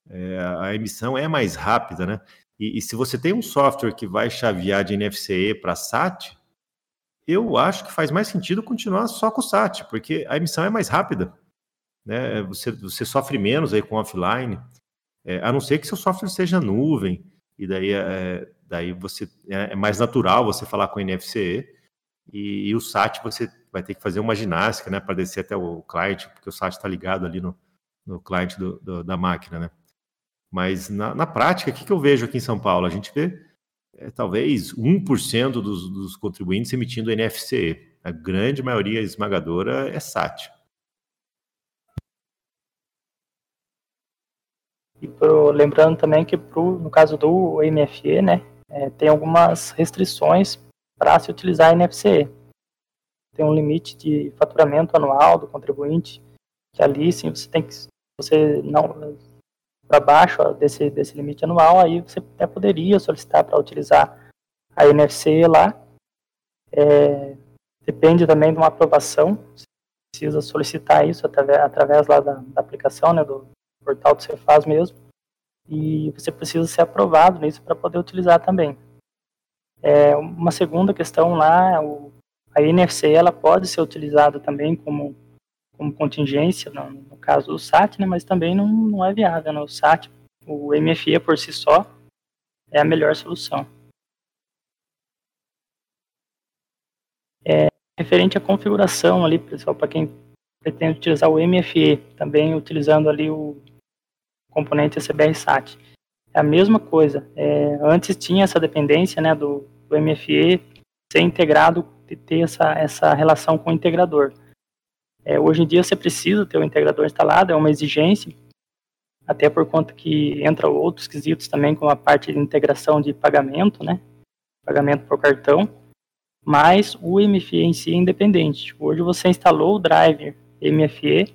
[SPEAKER 1] É, a emissão é mais rápida, né? E, e, se você tem um software que vai chavear de NFC para SAT, eu acho que faz mais sentido continuar só com o SAT, porque a emissão é mais rápida. Né? Você, você sofre menos aí com offline, é, a não ser que seu software seja nuvem, e daí, é, daí você é, é mais natural você falar com NFC, e, e, o SAT você vai ter que fazer uma ginástica né, para descer até o cliente, porque o SAT está ligado ali no, no cliente do, do, da máquina. Né? Mas na, na prática, o que, que eu vejo aqui em São Paulo? A gente vê é, talvez 1% dos, dos contribuintes emitindo NFC. A grande maioria esmagadora é SAT.
[SPEAKER 2] E pro, lembrando também que pro, no caso do MFE, né, é, tem algumas restrições para se utilizar NFC. Tem um limite de faturamento anual do contribuinte, que ali sim você tem que você não para baixo desse, desse limite anual, aí você até poderia solicitar para utilizar a NFC lá. É, depende também de uma aprovação, você precisa solicitar isso através, através lá da, da aplicação, né, do portal do Cefaz mesmo, e você precisa ser aprovado nisso para poder utilizar também. É, uma segunda questão lá, o, a NFC ela pode ser utilizada também como como contingência, no, no caso do SAT, né, mas também não, não é viável. Né? O SAT, o MFE por si só, é a melhor solução. É, referente à configuração ali, pessoal, para quem pretende utilizar o MFE, também utilizando ali o componente CBR SAT. É a mesma coisa. É, antes tinha essa dependência né, do, do MFE ser integrado, e ter essa, essa relação com o integrador. É, hoje em dia você precisa ter o integrador instalado, é uma exigência, até por conta que entra outros quesitos também, como a parte de integração de pagamento, né? Pagamento por cartão, mas o MFE em si é independente. Hoje você instalou o driver MFE,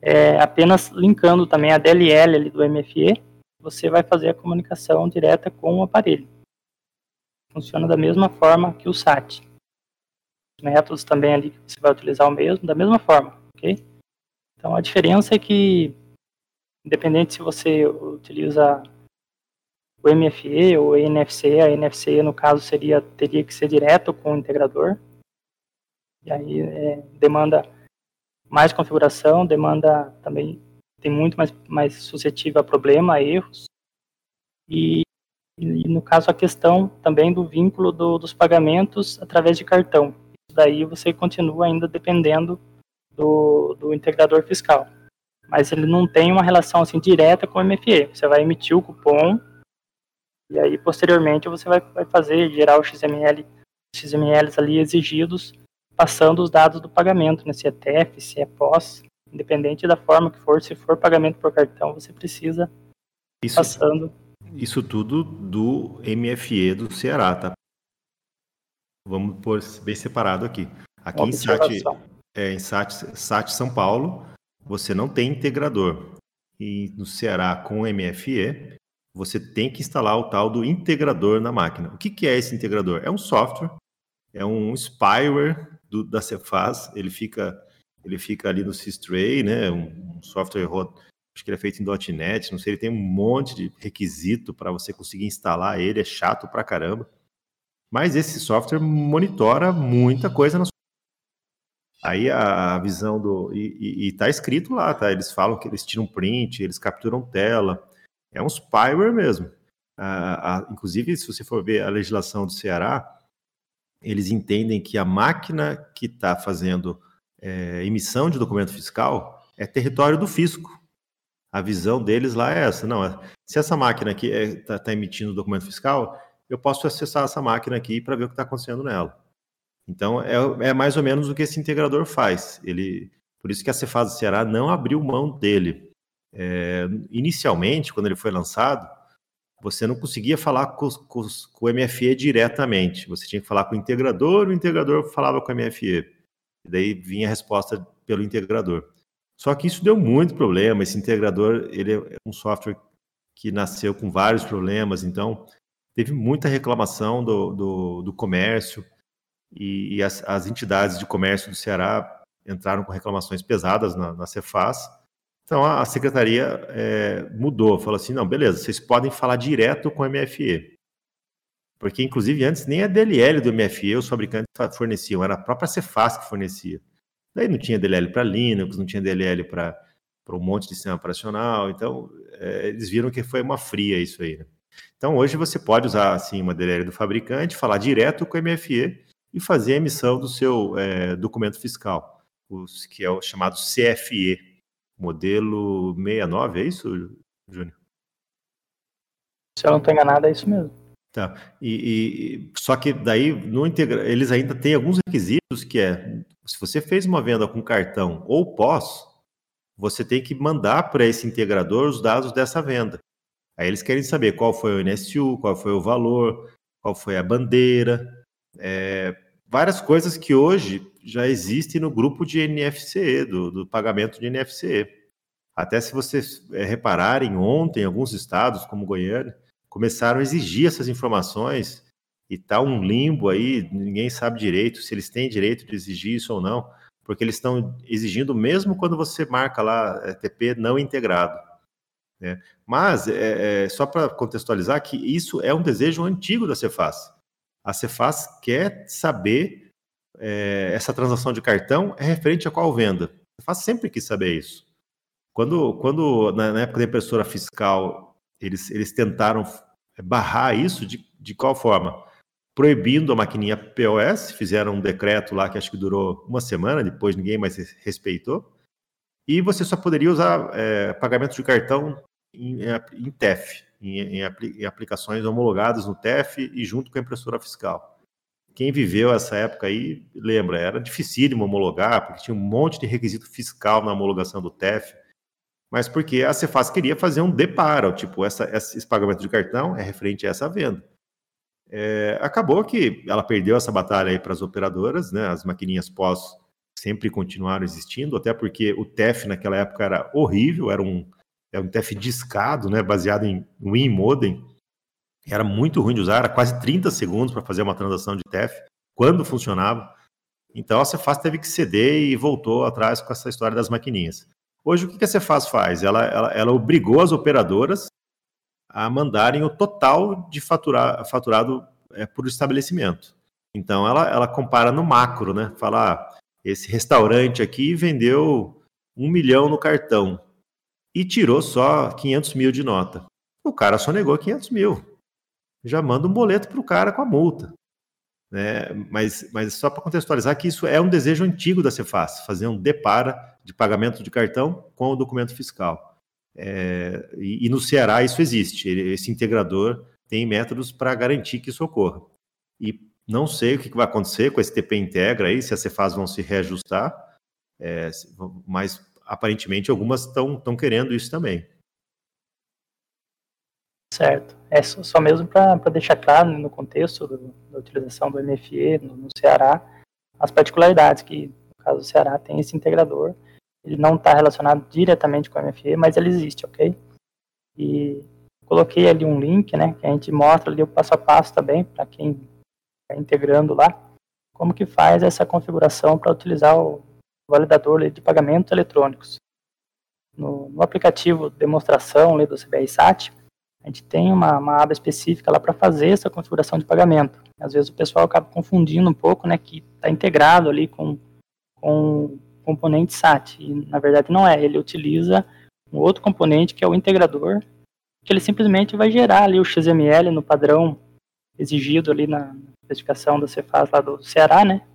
[SPEAKER 2] é, apenas linkando também a DLL do MFE, você vai fazer a comunicação direta com o aparelho. Funciona da mesma forma que o SAT. Os métodos também ali que você vai utilizar o mesmo, da mesma forma, ok? Então a diferença é que, independente se você utiliza o MFE ou o NFC, a NFC no caso seria teria que ser direto com o integrador. E aí é, demanda mais configuração, demanda também tem muito mais, mais suscetível a problema, a erros. E, e no caso a questão também do vínculo do, dos pagamentos através de cartão. Daí você continua ainda dependendo do, do integrador fiscal. Mas ele não tem uma relação assim direta com o MFE. Você vai emitir o cupom e aí posteriormente você vai, vai fazer, gerar o XML, XMLs ali exigidos, passando os dados do pagamento, né? se é TEF, se é POS, independente da forma que for, se for pagamento por cartão, você precisa
[SPEAKER 1] isso, passando. Isso tudo do MFE do Ceará, tá? Vamos pôr bem separado aqui. Aqui em SAT, é, em SAT, SAT São Paulo, você não tem integrador. E no Ceará, com MFE, você tem que instalar o tal do integrador na máquina. O que, que é esse integrador? É um software, é um spyware do, da Cefaz, ele fica ele fica ali no Systray, né? Um, um software, acho que ele é feito em .NET, não sei, ele tem um monte de requisito para você conseguir instalar ele, é chato pra caramba. Mas esse software monitora muita coisa na sua Aí a visão do. E, está escrito lá, tá? Eles falam que eles tiram print, eles capturam tela. É um spyware mesmo. Ah, ah, inclusive, se você for ver a legislação do Ceará, eles entendem que a máquina que está fazendo é, emissão de documento fiscal é território do fisco. A visão deles lá é essa. Não, é, se essa máquina aqui está é, tá emitindo documento fiscal, eu posso acessar essa máquina aqui para ver o que está acontecendo nela. Então, é, é, mais ou menos o que esse integrador faz. Ele, por isso que a Cefaz do Ceará não abriu mão dele. É, inicialmente, quando ele foi lançado, você não conseguia falar com, com, com, o MFE diretamente. Você tinha que falar com o integrador, o integrador falava com o MFE. E daí vinha a resposta pelo integrador. Só que isso deu muito problema. Esse integrador ele é um software que nasceu com vários problemas, então teve muita reclamação do, do, do comércio e, e as, as, entidades de comércio do Ceará entraram com reclamações pesadas na, na Cefaz. Então a, a secretaria é, mudou, falou assim: não, beleza, vocês podem falar direto com o MFE. Porque, inclusive, antes nem a DLL do MFE os fabricantes forneciam, era a própria Cefaz que fornecia. Daí não tinha DLL para Linux, não tinha DLL para um monte de sistema operacional, então é, eles viram que foi uma fria isso aí. Né? Então, hoje você pode usar assim, uma DLL do fabricante, falar direto com o MFE e fazer a emissão do seu é, documento fiscal, os, que é o chamado CFE, modelo 69, é isso, Júnior?
[SPEAKER 2] Se eu não estou enganado, é isso mesmo.
[SPEAKER 1] Tá. E, e, só que daí no integra... eles ainda têm alguns requisitos que é se você fez uma venda com cartão ou pós, você tem que mandar para esse integrador os dados dessa venda. Aí eles querem saber qual foi o NSU, qual foi o valor, qual foi a bandeira, é, várias coisas que hoje já existem no grupo de NFCE, do, do pagamento de NFCE. Até se vocês é, repararem, ontem, em alguns estados, como Goiânia, começaram a exigir essas informações e tá um limbo aí, ninguém sabe direito se eles têm direito de exigir isso ou não, porque eles estão exigindo mesmo quando você marca lá é, TP não integrado. Né? Mas, é, é, só para contextualizar, que isso é um desejo antigo da Cefaz. A Cefaz quer saber é, essa transação de cartão é referente a qual venda. A Cefaz sempre quis saber isso. Quando, quando na, na época da impressora fiscal, eles, eles tentaram barrar isso de, de qual forma? Proibindo a maquininha POS, fizeram um decreto lá que acho que durou uma semana, depois ninguém mais respeitou. E você só poderia usar é, pagamento de cartão em, em TEF, em, em, em, aplicações homologadas no TEF e junto com a impressora fiscal. quem viveu essa época aí lembra, era dificílimo homologar, porque tinha um monte de requisito fiscal na homologação do TEF, mas porque a Cefaz queria fazer um deparo, tipo, essa, esse pagamento de cartão é referente a essa venda. É, acabou que ela perdeu essa batalha aí para as operadoras, né? As maquininhas pós sempre continuaram existindo, até porque o TEF naquela época era horrível, era um, era um TEF discado, né? Baseado em Win Modem. Era muito ruim de usar, era quase 30 segundos para fazer uma transação de TEF, quando funcionava. Então a Cefaz teve que ceder e voltou atrás com essa história das maquininhas. Hoje, o que a Cefaz faz? Ela, ela, ela obrigou as operadoras a mandarem o total de faturar, faturado é, por estabelecimento. Então, ela, ela compara no macro, né? Fala, ah, esse restaurante aqui vendeu um milhão no cartão e tirou só 500 mil de nota. O cara só negou 500 mil já manda um boleto para o cara com a multa. Né? Mas, mas só para contextualizar que isso é um desejo antigo da Cefaz, fazer um depara de pagamento de cartão com o documento fiscal. É, e, e, no Ceará isso existe, esse integrador tem métodos para garantir que isso ocorra. E não sei o que vai acontecer com esse TP Integra aí, se as Cefaz vão se reajustar, é, mas aparentemente algumas estão querendo isso também.
[SPEAKER 2] Certo. É só, só mesmo para deixar claro no contexto do, da utilização do MFE no, no, Ceará, as particularidades que, no caso do Ceará, tem esse integrador. Ele não está relacionado diretamente com o MFE, mas ele existe, ok? E coloquei ali um link, né, que a gente mostra ali o passo a passo também, para quem integrando lá, como que faz essa configuração para utilizar o validador de pagamentos eletrônicos. No, no aplicativo demonstração do CBR SAT, a gente tem uma, uma aba específica lá para fazer essa configuração de pagamento. Às vezes o pessoal acaba confundindo um pouco, né, que está integrado ali com, com componente SAT, e na verdade não é, ele utiliza um outro componente que é o integrador, que ele simplesmente vai gerar ali o XML no padrão exigido ali na especificação da Cefaz lá do Ceará, né,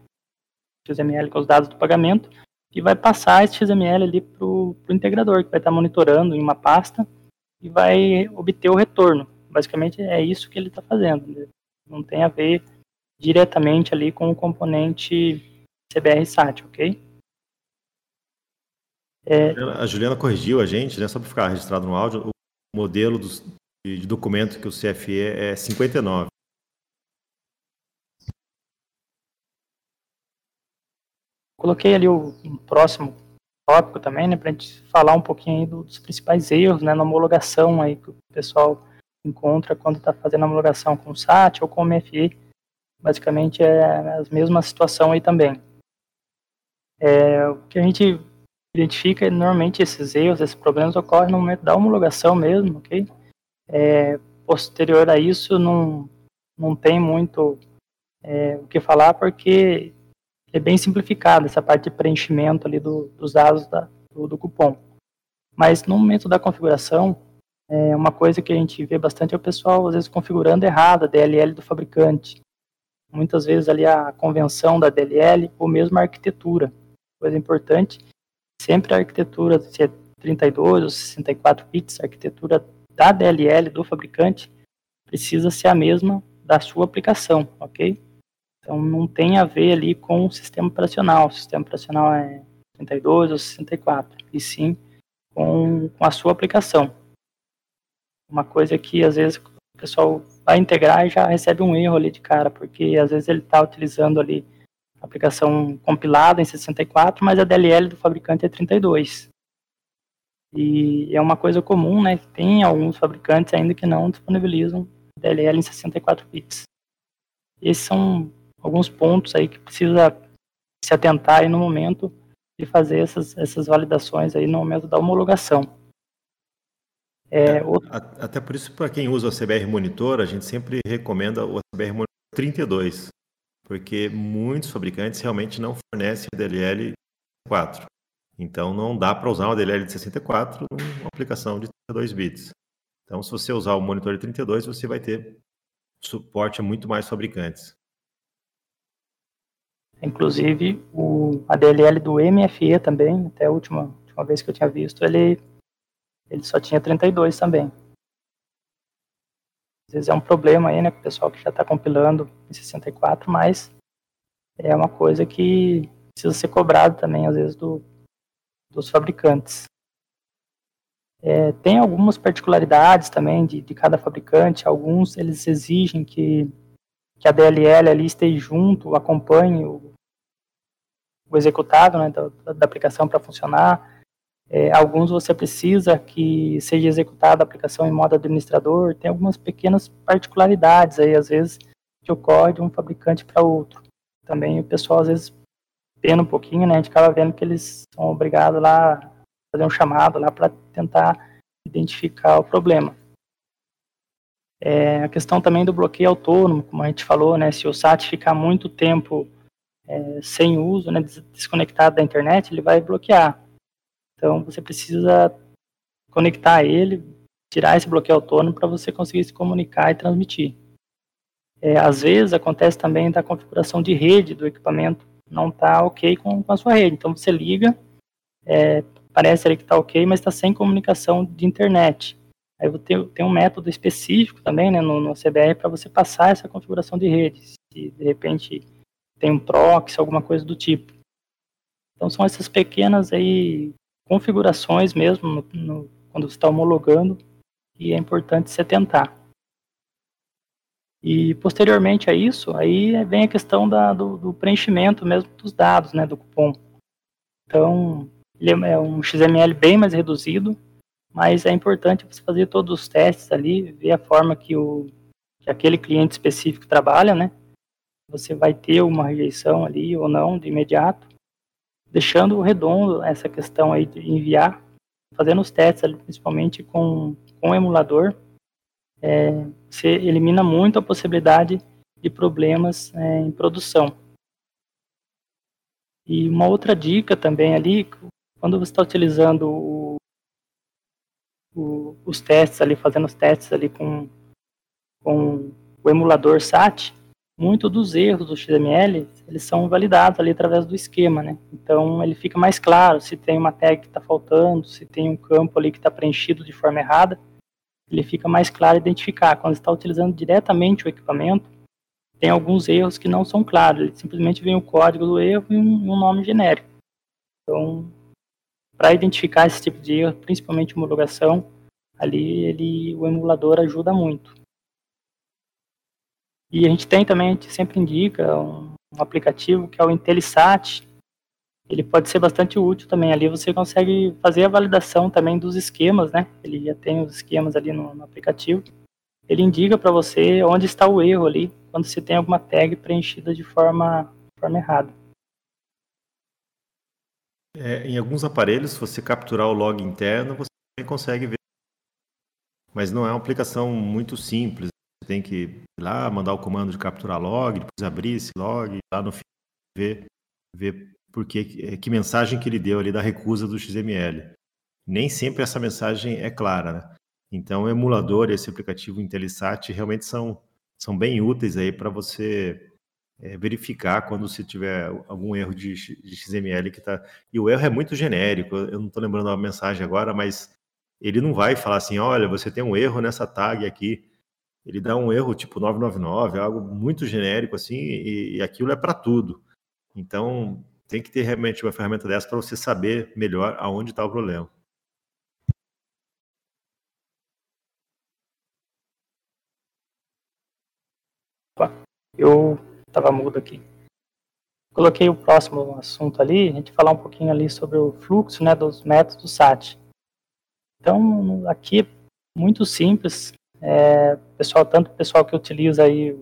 [SPEAKER 2] XML com os dados do pagamento, e vai passar esse XML ali para o integrador, que vai estar tá monitorando em uma pasta, e vai obter o retorno. Basicamente é isso que ele está fazendo. Né? Não tem a ver diretamente ali com o componente CBR SAT, ok?
[SPEAKER 1] É... A Juliana corrigiu a gente, né, só para ficar registrado no áudio, o modelo dos, de documento que o CFE é 59.
[SPEAKER 2] Coloquei ali o próximo tópico também, né, para a gente falar um pouquinho dos principais erros, né, na homologação aí que o pessoal encontra quando está fazendo a homologação com o SAT ou com o MFI. Basicamente é a mesma situação aí também. É, o que a gente identifica normalmente esses erros, esses problemas ocorrem no momento da homologação mesmo, ok? É, posterior a isso não, não tem muito é, o que falar porque é bem simplificado essa parte de preenchimento ali do, dos dados da, do, do, cupom. Mas no momento da configuração, é uma coisa que a gente vê bastante é o pessoal às vezes configurando errado a DLL do fabricante. Muitas vezes ali a convenção da DLL ou mesmo a arquitetura. Coisa importante, sempre a arquitetura, se é 32 ou 64 bits, a arquitetura da DLL do fabricante precisa ser a mesma da sua aplicação, ok? Então não tem a ver ali com o sistema operacional. O sistema operacional é 32 ou 64, e sim com, com a sua aplicação. Uma coisa que às vezes o pessoal vai integrar e já recebe um erro ali de cara, porque às vezes ele está utilizando ali a aplicação compilada em 64, mas a DLL do fabricante é 32. E é uma coisa comum, né? Tem alguns fabricantes ainda que não disponibilizam DLL em 64 bits. Esses são alguns pontos aí que precisa se atentar aí no momento de fazer essas, essas validações aí no momento da homologação.
[SPEAKER 1] É, é outro... Até por isso, para quem usa o CBR Monitor, a gente sempre recomenda o CBR Monitor 32, porque muitos fabricantes realmente não fornecem DLL 4. Então não dá para usar uma DLL de 64 numa aplicação de 32 bits. Então, se você usar o monitor de 32, você vai ter suporte a muito mais fabricantes.
[SPEAKER 2] Inclusive, o, a DLL do MFE também, até a última, última vez que eu tinha visto, ele, ele só tinha 32 também. Às vezes é um problema aí, né, com o pessoal que já está compilando em 64, mas é uma coisa que precisa ser cobrado também, às vezes, do, dos fabricantes. É, tem algumas particularidades também de, de cada fabricante, alguns eles exigem que, que a DLL ali esteja junto, acompanhe o, o executado né, da, da aplicação para funcionar. É, alguns você precisa que seja executada a aplicação em modo administrador. Tem algumas pequenas particularidades aí, às vezes, que ocorre de um fabricante para outro. Também o pessoal, às vezes, pena um pouquinho, né? A gente acaba vendo que eles são obrigados lá a fazer um chamado lá para tentar identificar o problema. É, a questão também do bloqueio autônomo, como a gente falou, né? Se o SAT ficar muito tempo é, sem uso, né, desconectado da internet, ele vai bloquear. Então você precisa conectar ele, tirar esse bloqueio autônomo para você conseguir se comunicar e transmitir. É, às vezes acontece também da configuração de rede do equipamento não está ok com, com, a sua rede. Então você liga, é, parece ali que está ok, mas está sem comunicação de internet. Aí tem um método específico também né, no, no CBR para você passar essa configuração de rede. Se de repente tem um proxy, alguma coisa do tipo. Então são essas pequenas aí configurações mesmo no, no, quando você está homologando e é importante você tentar. E posteriormente a isso, aí vem a questão da, do, do, preenchimento mesmo dos dados, né, do cupom. Então, ele é um XML bem mais reduzido, mas é importante você fazer todos os testes ali, ver a forma que, o, que aquele cliente específico trabalha, né? Você vai ter uma rejeição ali ou não de imediato deixando redondo essa questão aí de enviar, fazendo os testes ali, principalmente com, com o emulador, é, você elimina muito a possibilidade de problemas é, em produção. E uma outra dica também ali, quando você está utilizando o, o, os testes ali, fazendo os testes ali com, com o emulador SAT, muito dos erros do XML, eles são validados ali através do esquema, né? Então ele fica mais claro se tem uma tag que está faltando, se tem um campo ali que está preenchido de forma errada, ele fica mais claro identificar. Quando está utilizando diretamente o equipamento, tem alguns erros que não são claros, ele simplesmente vem o código do erro e um, um nome genérico. Então, para identificar esse tipo de erro, principalmente homologação, ali ele, o emulador ajuda muito. E a gente tem também, a gente sempre indica um, um aplicativo que é o IntelliSat. Ele pode ser bastante útil também. Ali você consegue fazer a validação também dos esquemas, né? Ele já tem os esquemas ali no, no aplicativo. Ele indica para você onde está o erro ali, quando você tem alguma tag preenchida de forma, forma errada.
[SPEAKER 1] É, em alguns aparelhos, se você capturar o log interno, você consegue ver. Mas não é uma aplicação muito simples tem que ir lá, mandar o comando de capturar log, depois abrir esse log, lá no fim ver, ver porque, que mensagem que ele deu ali da recusa do XML. Nem sempre essa mensagem é clara, né? Então, o emulador e esse aplicativo IntelliSat realmente são, são bem úteis aí para você é, verificar quando você tiver algum erro de, de XML que está. E o erro é muito genérico, eu não estou lembrando a mensagem agora, mas ele não vai falar assim: olha, você tem um erro nessa tag aqui ele dá um erro tipo 999, algo muito genérico assim, e, e aquilo é para tudo. Então, tem que ter realmente uma ferramenta dessa para você saber melhor aonde está o problema.
[SPEAKER 2] Eu estava mudo aqui. Coloquei o próximo assunto ali, a gente falar um pouquinho ali sobre o fluxo né, dos métodos SAT. Então, aqui é muito simples, é, pessoal, tanto o pessoal que utiliza aí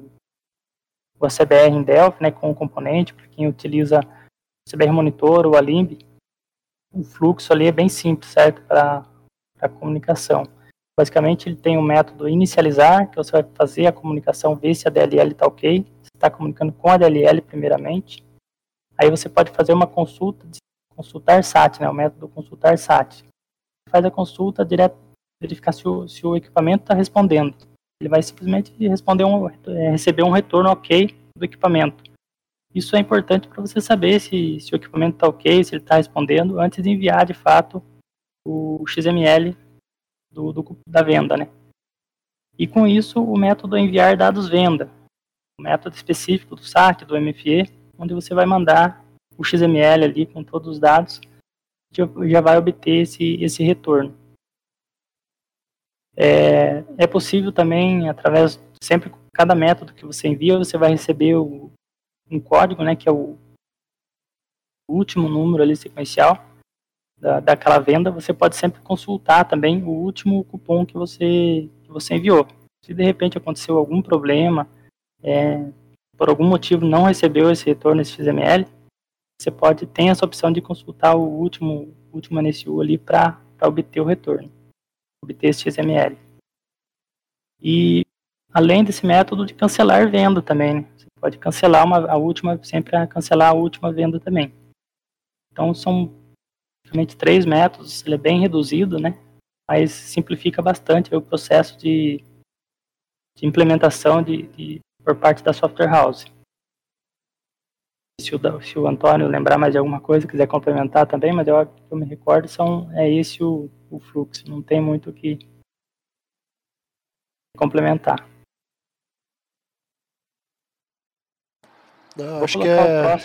[SPEAKER 2] o ACBR em Delphi, né, com o componente, para quem utiliza o CBR Monitor ou a Limb, o fluxo ali é bem simples, certo, para a comunicação. Basicamente, ele tem um método inicializar, que você vai fazer a comunicação, ver se a DLL está ok, você está comunicando com a DLL primeiramente, aí você pode fazer uma consulta, consultar SAT, né, o método consultar SAT. Faz a consulta direto verificar se o, se o equipamento está respondendo. Ele vai simplesmente responder um, é, receber um retorno ok do equipamento. Isso é importante para você saber se, se o equipamento está ok, se ele está respondendo, antes de enviar de fato o XML do, do, da venda, né? E com isso, o método enviar dados venda, o método específico do SAT, do MFE, onde você vai mandar o XML ali com todos os dados, já vai obter esse, esse retorno. É, é possível também, através, sempre cada método que você envia, você vai receber o, um código, né, que é o último número ali sequencial da, daquela venda, você pode sempre consultar também o último cupom que você, que você enviou. Se de repente aconteceu algum problema, é, por algum motivo não recebeu esse retorno, esse XML, você pode ter essa opção de consultar o último, último NSU ali para obter o retorno, obter esse XML. E além desse método de cancelar venda também, né? você pode cancelar uma, a última, sempre cancelar a última venda também. Então são basicamente três métodos, ele é bem reduzido, né? Mas simplifica bastante o processo de, de implementação de, de, por parte da software house. Se o, se o Antônio lembrar mais de alguma coisa, quiser complementar também, mas eu, eu me recordo, são, é esse o, o fluxo, não tem muito o que complementar.
[SPEAKER 3] Não, acho que é...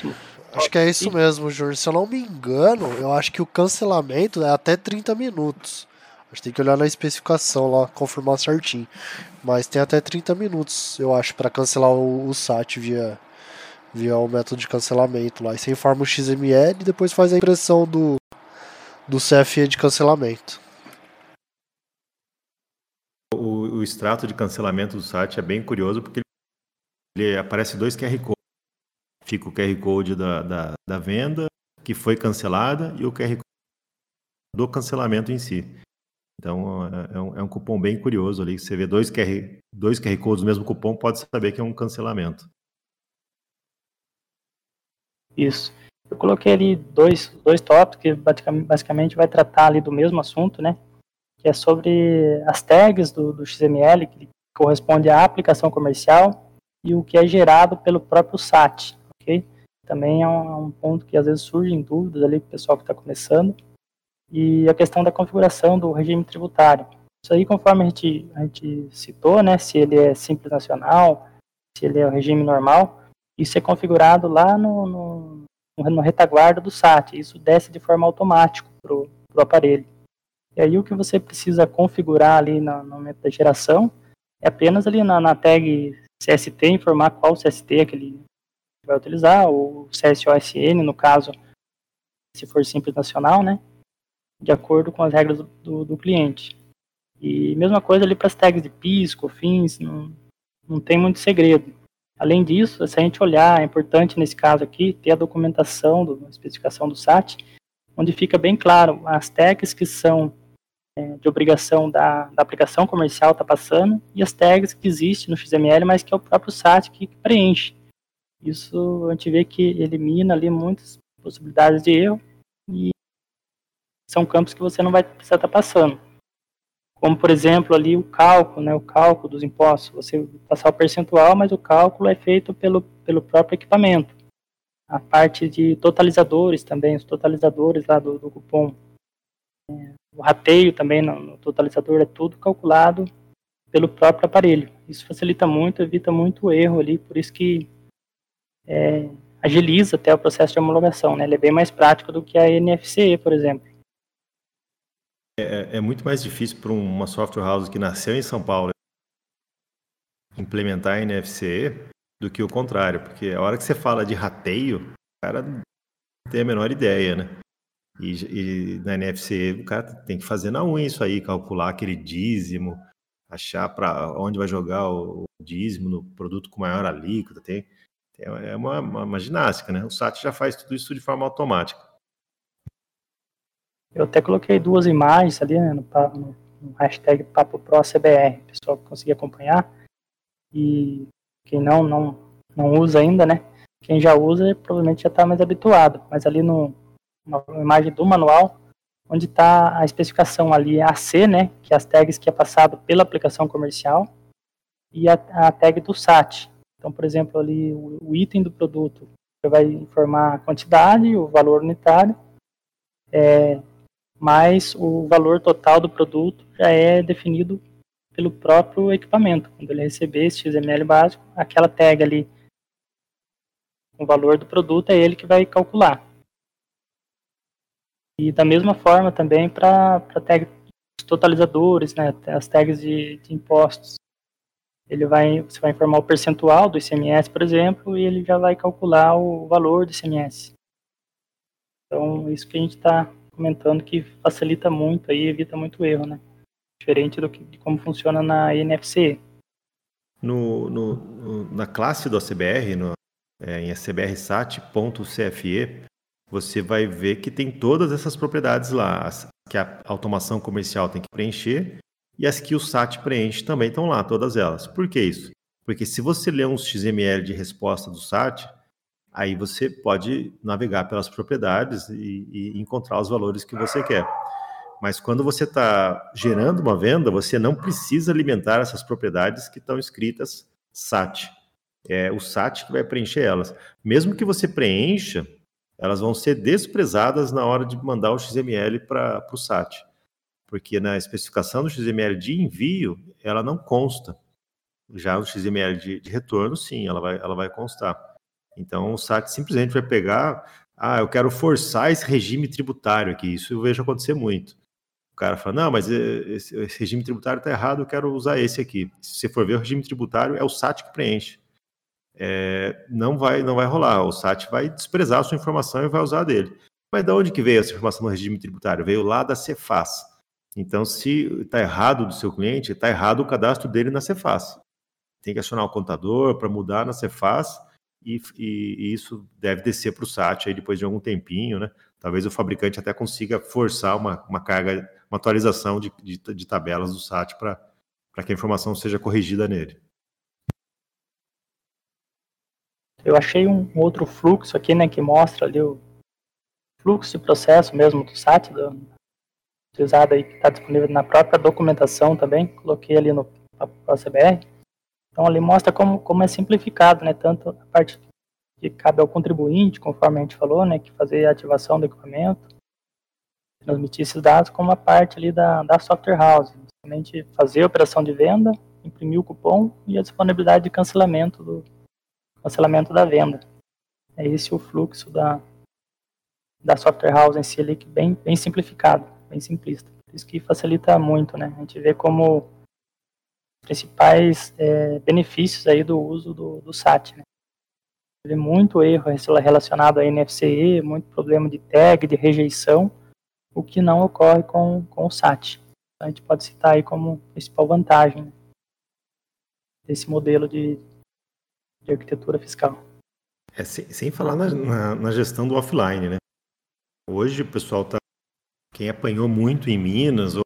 [SPEAKER 3] Acho que é isso mesmo, Júnior. Se eu não me engano, eu acho que o cancelamento é até 30 minutos. A gente tem que olhar na especificação lá, confirmar certinho. Mas tem até 30 minutos, eu acho, para cancelar o, o SAT via, via o método de cancelamento lá. E você informa o XML e depois faz a impressão do, do CFE de cancelamento.
[SPEAKER 1] O, o extrato de cancelamento do SAT é bem curioso porque ele aparece dois QR Codes fica o QR Code da, da, da venda que foi cancelada e o QR Code do cancelamento em si. Então é, é um, é um, cupom bem curioso ali. Você vê dois QR, dois QR Codes do mesmo cupom, pode saber que é um cancelamento.
[SPEAKER 2] Isso. Eu coloquei ali dois, dois tópicos que basicamente vai tratar ali do mesmo assunto, né? Que é sobre as tags do, do XML, que corresponde à aplicação comercial, e o que é gerado pelo próprio SAT ok? Também é um, é um ponto que às vezes surgem dúvidas ali para o pessoal que está começando. E a questão da configuração do regime tributário. Isso aí, conforme a gente, a gente citou, né, se ele é simples nacional, se ele é o regime normal, isso é configurado lá no, no, no retaguarda do SAT. Isso desce de forma automática para o aparelho. E aí o que você precisa configurar ali no, no momento da geração é apenas ali na, na tag CST, informar qual CST aquele, vai utilizar, o CSOSN, no caso, se for simples nacional, né? De acordo com as regras do, do, do cliente. E mesma coisa ali para as tags de PIS, COFINS, não, não tem muito segredo. Além disso, se a gente olhar, é importante nesse caso aqui ter a documentação, do, a especificação do SAT, onde fica bem claro as tags que são é, de obrigação da, da aplicação comercial está passando e as tags que existem no XML, mas que é o próprio SAT que preenche. Isso a gente vê que elimina ali muitas possibilidades de erro e são campos que você não vai precisar estar passando. Como, por exemplo, ali o cálculo, né, o cálculo dos impostos. Você passar o percentual, mas o cálculo é feito pelo, pelo próprio equipamento. A parte de totalizadores também, os totalizadores lá do, do cupom. É, o rateio também no, no totalizador é tudo calculado pelo próprio aparelho. Isso facilita muito, evita muito erro ali, por isso que é, agiliza até o processo de homologação, né? Ele é bem mais prático do que a NFCE, por exemplo.
[SPEAKER 1] É, é muito mais difícil para uma software house que nasceu em São Paulo implementar a NFCE do que o contrário, porque a hora que você fala de rateio, o cara não tem a menor ideia, né? E, e na NFCE o cara tem que fazer na unha isso aí, calcular aquele dízimo, achar para onde vai jogar o dízimo no produto com maior alíquota, tem é uma, uma, uma, ginástica, né? O SAT já faz tudo isso de forma automática.
[SPEAKER 2] Eu até coloquei duas imagens ali né, no, no hashtag PapoProCBR, o pessoal conseguir acompanhar. E quem não, não, não usa ainda, né? Quem já usa provavelmente já está mais habituado. Mas ali no, uma imagem do manual, onde está a especificação ali AC, né? Que é as tags que é passado pela aplicação comercial, e a, a tag do SAT, então, por exemplo, ali o, o item do produto você vai informar a quantidade, o valor unitário, é, mas o valor total do produto já é definido pelo próprio equipamento. Quando ele receber esse XML básico, aquela tag ali, o valor do produto é ele que vai calcular. E da mesma forma também para tag totalizadores, né, as tags de, de, impostos. Ele vai, você vai informar o percentual do ICMS, por exemplo, e ele já vai calcular o valor do ICMS. Então, isso que a gente está comentando que facilita muito e evita muito erro, né? Diferente do que, de como funciona na NFC.
[SPEAKER 1] No, no, no, na classe do ACBR, no, é, em acbrsat.cfe, você vai ver que tem todas essas propriedades lá, as, que a automação comercial tem que preencher e as que o SAT preenche também estão lá, todas elas. Por que isso? Porque se você ler um XML de resposta do SAT, aí você pode navegar pelas propriedades e, e encontrar os valores que você quer. Mas quando você está gerando uma venda, você não precisa alimentar essas propriedades que estão escritas SAT. É o SAT que vai preencher elas. Mesmo que você preencha, elas vão ser desprezadas na hora de mandar o XML para o SAT. Porque na especificação do XML de envio, ela não consta. Já o XML de, de retorno, sim, ela vai, ela vai constar. Então o SAT simplesmente vai pegar, ah, eu quero forçar esse regime tributário aqui. Isso eu vejo acontecer muito. O cara fala, não, mas esse, esse regime tributário está errado, eu quero usar esse aqui. Se você for ver o regime tributário, é o SAT que preenche. É, não vai não vai rolar. O SAT vai desprezar a sua informação e vai usar dele. Mas de onde que veio essa informação no regime tributário? Veio lá da Cefaz. Então, se está errado do seu cliente, está errado o cadastro dele na Cefaz. Tem que acionar o contador para mudar na Cefaz e, e, e isso deve descer para o SAT aí depois de algum tempinho, né? Talvez o fabricante até consiga forçar uma, uma carga, uma atualização de, de, de tabelas do SAT para que a informação seja corrigida nele.
[SPEAKER 2] Eu achei um, outro fluxo aqui, né, que mostra ali o fluxo de processo mesmo do SAT, do, utilizado aí, que está disponível na própria documentação também, coloquei ali no CBR. Então ali mostra como, como é simplificado, né? Tanto a parte que cabe ao contribuinte, conforme a gente falou, né? Que fazer a ativação do equipamento, transmitir esses dados, como a parte ali da, da software house. Somente fazer a operação de venda, imprimir o cupom e a disponibilidade de cancelamento do cancelamento da venda. É esse o fluxo da, da software house em si ali, que bem, bem simplificado, bem simplista. Isso que facilita muito, né? A gente vê como principais é, benefícios aí do uso do, do SAT. Né? Teve muito erro relacionado a NFCE, muito problema de tag, de rejeição, o que não ocorre com, com o SAT. Então, a gente pode citar aí como principal vantagem né, desse modelo de, de arquitetura fiscal.
[SPEAKER 1] É, sem, sem falar na, na, na, gestão do offline, né? Hoje o pessoal tá. Quem apanhou muito em Minas, ou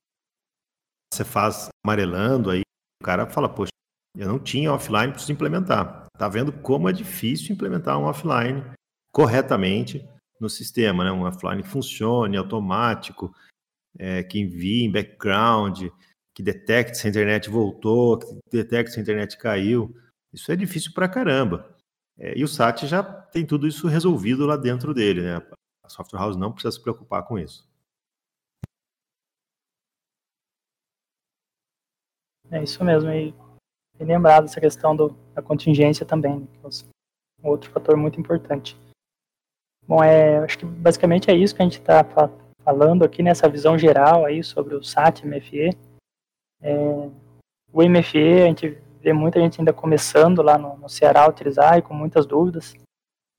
[SPEAKER 1] você faz amarelando aí, o cara fala, poxa, eu não tinha offline, preciso implementar. Tá vendo como é difícil implementar um offline corretamente no sistema, né? Um offline que funcione, automático, é, que envie em background, que detecte se a internet voltou, que detecte se a internet caiu. Isso é difícil pra caramba. É, e o SAT já tem tudo isso resolvido lá dentro dele, né? A software house não precisa se preocupar com isso.
[SPEAKER 2] É isso mesmo. E, e lembrado essa questão do, da contingência também, né, que é um outro fator muito importante. Bom, é, acho que basicamente é isso que a gente está falando aqui nessa visão geral aí sobre o SAT MFE. É, o MFE, a gente vê muita gente ainda começando lá no, no Ceará a utilizar e com muitas dúvidas.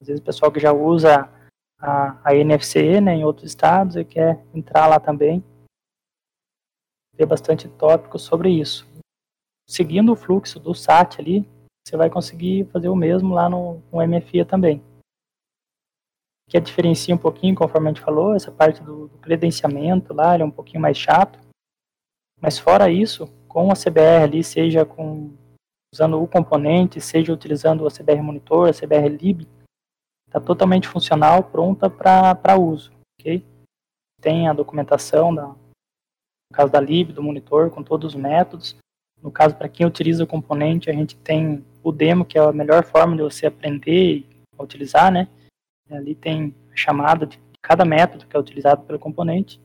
[SPEAKER 2] Às vezes o pessoal que já usa a, a né, em outros estados e quer entrar lá também. Vê bastante tópico sobre isso seguindo o fluxo do SAT ali, você vai conseguir fazer o mesmo lá no, no MFA também. Que a diferencia um pouquinho, conforme a gente falou, essa parte do, do credenciamento lá, ele é um pouquinho mais chato. Mas fora isso, com a CBR ali, seja com usando o componente, seja utilizando a CBR Monitor, a CBR Lib, está totalmente funcional, pronta para uso, ok? Tem a documentação, da, no caso da Lib, do monitor, com todos os métodos, no caso, para quem utiliza o componente, a gente tem o demo, que é a melhor forma de você aprender a utilizar, né? Ali tem a chamada de cada método que é utilizado pelo componente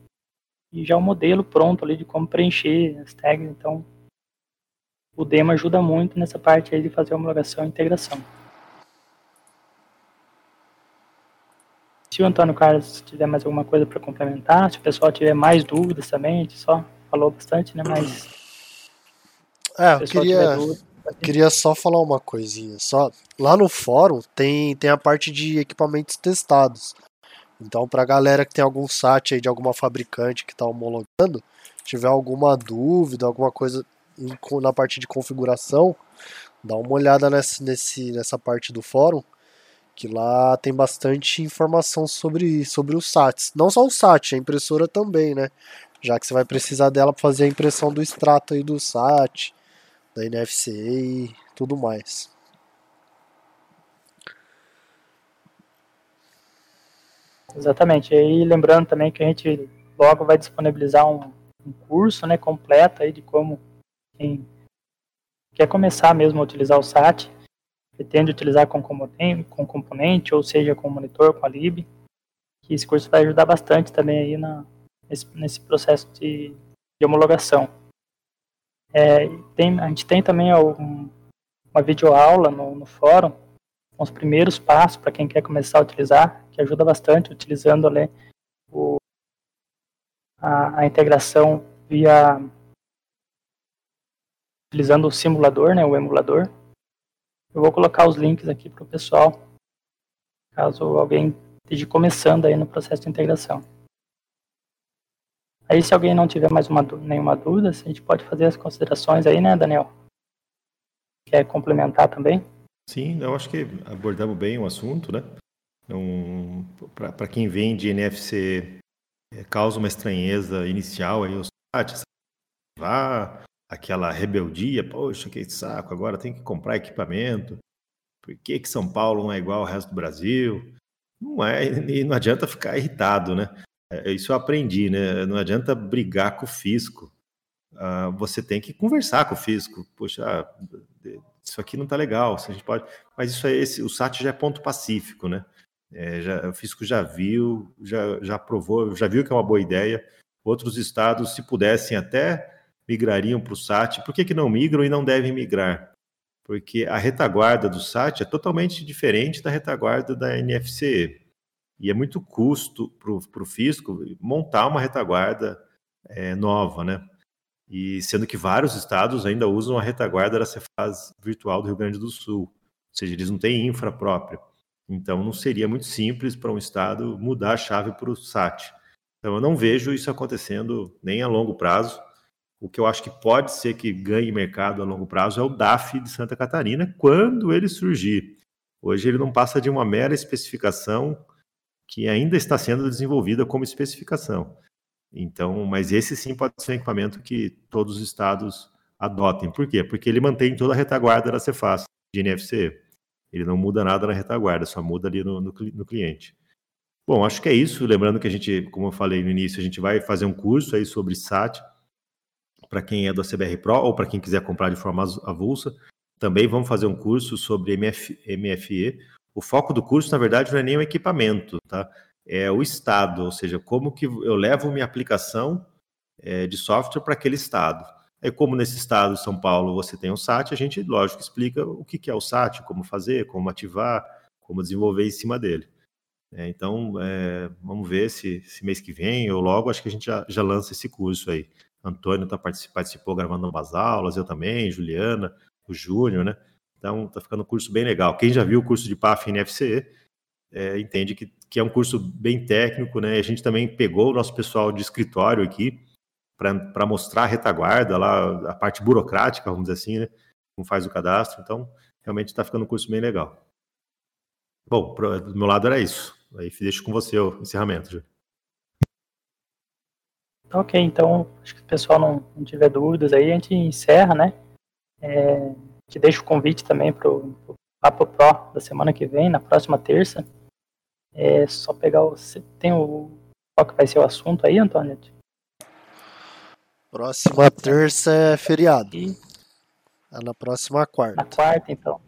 [SPEAKER 2] e já o modelo pronto ali de como preencher as tags. Então, o demo ajuda muito nessa parte aí de fazer homologação e integração. Se o Antônio Carlos tiver mais alguma coisa para complementar, se o pessoal tiver mais dúvidas também, a gente só falou bastante, né? Mas.
[SPEAKER 3] É, eu queria, dúvida, queria só falar uma coisinha. Só lá no fórum tem, tem a parte de equipamentos testados. Então, para a galera que tem algum site aí de alguma fabricante que está homologando, tiver alguma dúvida, alguma coisa na parte de configuração, dá uma olhada nessa, nesse, nessa parte do fórum, que lá tem bastante informação sobre, sobre os SATs. Não só o SAT, a impressora também, né? Já que você vai precisar dela para fazer a impressão do extrato aí do SAT, da NFC e tudo mais.
[SPEAKER 2] Exatamente. E lembrando também que a gente logo vai disponibilizar um, um curso né, completo aí de como quem quer começar mesmo a utilizar o SAT, pretende utilizar com componente, com componente ou seja com monitor, com a lib, que esse curso vai ajudar bastante também aí na, nesse, nesse processo de, de homologação. É, tem, a gente tem também um, uma videoaula no, no fórum com os primeiros passos para quem quer começar a utilizar, que ajuda bastante utilizando ali o, a, a integração via utilizando o simulador, né, o emulador. Eu vou colocar os links aqui para o pessoal, caso alguém esteja começando aí no processo de integração. Aí se alguém não tiver mais uma, nenhuma dúvida, a gente pode fazer as considerações aí, né, Daniel? Quer complementar também?
[SPEAKER 1] Sim, eu acho que abordamos bem o assunto, né? Um, Para quem vem de NFC, é, causa uma estranheza inicial aí os sites, vá aquela rebeldia, poxa, que saco, agora tem que comprar equipamento. Por que, que São Paulo não é igual ao resto do Brasil? Não é, e não adianta ficar irritado, né? É, isso eu aprendi, né? Não adianta brigar com o fisco. Uh, você tem que conversar com o fisco. Poxa, isso aqui não tá legal, se a gente pode. Mas isso é esse, o SAT já é ponto pacífico, né? É, já, o fisco já viu, já, já aprovou, já viu que é uma boa ideia. Outros estados, se pudessem até migrariam para o SAT. Por que, que não migram e não devem migrar? Porque a retaguarda do SAT é totalmente diferente da retaguarda da NFC. E é muito custo para o fisco montar uma retaguarda é, nova, né? E sendo que vários estados ainda usam a retaguarda da Cefaz virtual do Rio Grande do Sul. Ou seja, eles não têm infra própria. Então não seria muito simples para um estado mudar a chave para o SAT. Então eu não vejo isso acontecendo nem a longo prazo. O que eu acho que pode ser que ganhe mercado a longo prazo é o DAF de Santa Catarina, quando ele surgir. Hoje ele não passa de uma mera especificação que ainda está sendo desenvolvida como especificação. Então, mas esse sim pode ser um equipamento que todos os estados adotem. Por quê? Porque ele mantém toda a retaguarda da Cefaz de NFC. Ele não muda nada na retaguarda, só muda ali no, no, no cliente. Bom, acho que é isso. Lembrando que a gente, como eu falei no início, a gente vai fazer um curso aí sobre SAT para quem é do CBR Pro ou para quem quiser comprar de forma avulsa. Também vamos fazer um curso sobre MF, MFE. O foco do curso, na verdade, não é nem o equipamento, tá? É o estado, ou seja, como que eu levo minha aplicação é, de software para aquele estado. É como nesse estado, São Paulo, você tem o SAT, a gente, lógico, explica o que é o SAT, como fazer, como ativar, como desenvolver em cima dele. É, então, é, vamos ver se, se, mês que vem ou logo, acho que a gente já, já lança esse curso aí. Antônio tá, participou gravando umas aulas, eu também, Juliana, o Júnior, né? Então tá ficando um curso bem legal. Quem já viu o curso de PAF NFC é, entende que, que é um curso bem técnico, né? A gente também pegou o nosso pessoal de escritório aqui para mostrar a retaguarda lá, a parte burocrática, vamos dizer assim, né? Como faz o cadastro. Então, realmente está ficando um curso bem legal. Bom, pro, do meu lado era isso. Aí deixo com você o encerramento, Júlio.
[SPEAKER 2] Ok, então, acho que o pessoal não, não tiver dúvidas aí, a gente encerra, né? É, te deixo o convite também para o Papo Pro da semana que vem, na próxima terça. É só pegar o. Tem o. Qual que vai ser o assunto aí, Antônio?
[SPEAKER 3] Próxima terça é feriado. E... É na próxima quarta.
[SPEAKER 2] Na quarta, então.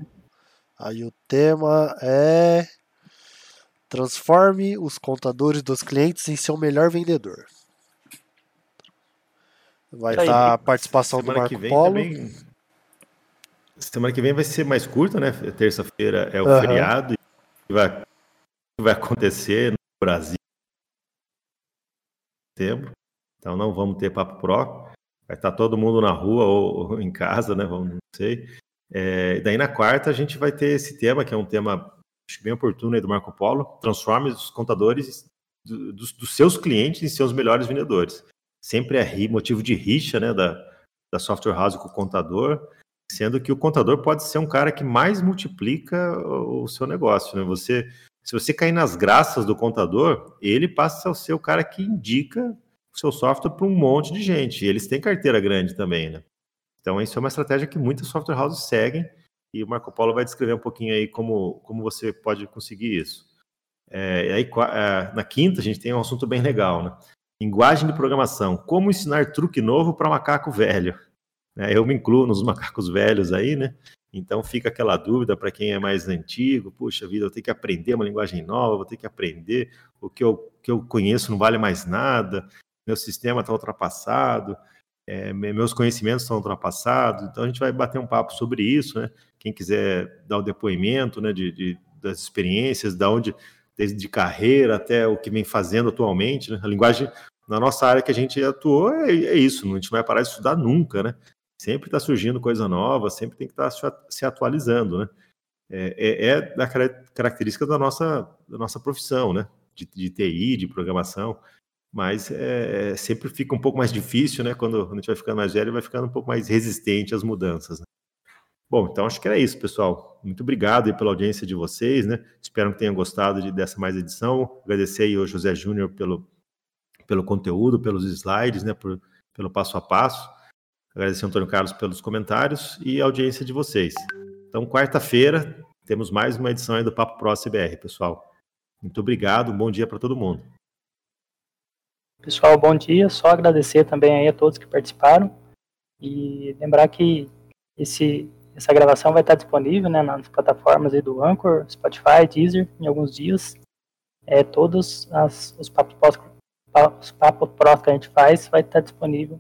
[SPEAKER 3] Aí o tema é. Transforme os contadores dos clientes em seu melhor vendedor. Vai estar tá a participação Semana do Marco Polo. Também...
[SPEAKER 1] semana que vem vai ser mais curta, né? Terça-feira é o uhum. feriado e vai, vai acontecer no Brasil em setembro. Então não vamos ter papo pro. Vai estar todo mundo na rua ou, ou em casa, né? Vamos, não sei. É, daí na quarta a gente vai ter esse tema, que é um tema acho bem oportuno aí do Marco Polo. Transforme os contadores do, dos, dos, seus clientes em seus melhores vendedores. Sempre é motivo de rixa, né? Da, da software house com o contador, sendo que o contador pode ser um cara que mais multiplica o seu negócio, né? Você, se você cair nas graças do contador, ele passa a ser o cara que indica o seu software para um monte de gente. E eles têm carteira grande também, né? Então, isso é uma estratégia que muitas software houses seguem e o Marco Polo vai descrever um pouquinho aí como, como você pode conseguir isso. É, aí, é, na quinta, a gente tem um assunto bem legal, né? Linguagem de programação. Como ensinar truque novo para macaco velho? É, eu me incluo nos macacos velhos aí, né? Então fica aquela dúvida para quem é mais antigo, puxa vida, eu tenho que aprender uma linguagem nova, vou ter que aprender, o que eu, que eu conheço não vale mais nada, meu sistema está ultrapassado, é, meus conhecimentos estão ultrapassados, então a gente vai bater um papo sobre isso, né? Quem quiser dar o depoimento né, de, de das experiências, da onde desde carreira até o que vem fazendo atualmente. Né? A linguagem, na nossa área que a gente atuou, é, é isso, a gente não vai parar de estudar nunca, né? Sempre está surgindo coisa nova, sempre tem que estar tá se atualizando, né? É, é, é da característica da nossa, da nossa profissão, né? De, de TI, de programação, mas é, sempre fica um pouco mais difícil, né? Quando a gente vai ficando mais velho, vai ficando um pouco mais resistente às mudanças. Né? Bom, então acho que era isso, pessoal. Muito obrigado pela audiência de vocês, né? Espero que tenham gostado de, dessa mais edição. Agradecer aí ao José Júnior pelo, pelo conteúdo, pelos slides, né? Por, pelo passo a passo. Agradecer ao Antônio Carlos pelos comentários e a audiência de vocês. Então, quarta-feira, temos mais uma edição do Papo Pro CBR, pessoal. Muito obrigado, bom dia para todo mundo.
[SPEAKER 2] Pessoal, bom dia. Só agradecer também a todos que participaram e lembrar que esse essa gravação vai estar disponível né, nas plataformas do Anchor, Spotify, Deezer, em alguns dias. É, todos as, os papos os papos que a gente faz vai estar disponível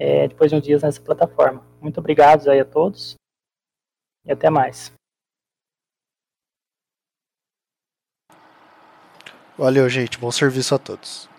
[SPEAKER 2] é, depois de uns dias nessa plataforma. Muito obrigado aí a todos e até mais.
[SPEAKER 3] Valeu, gente. Bom serviço a todos.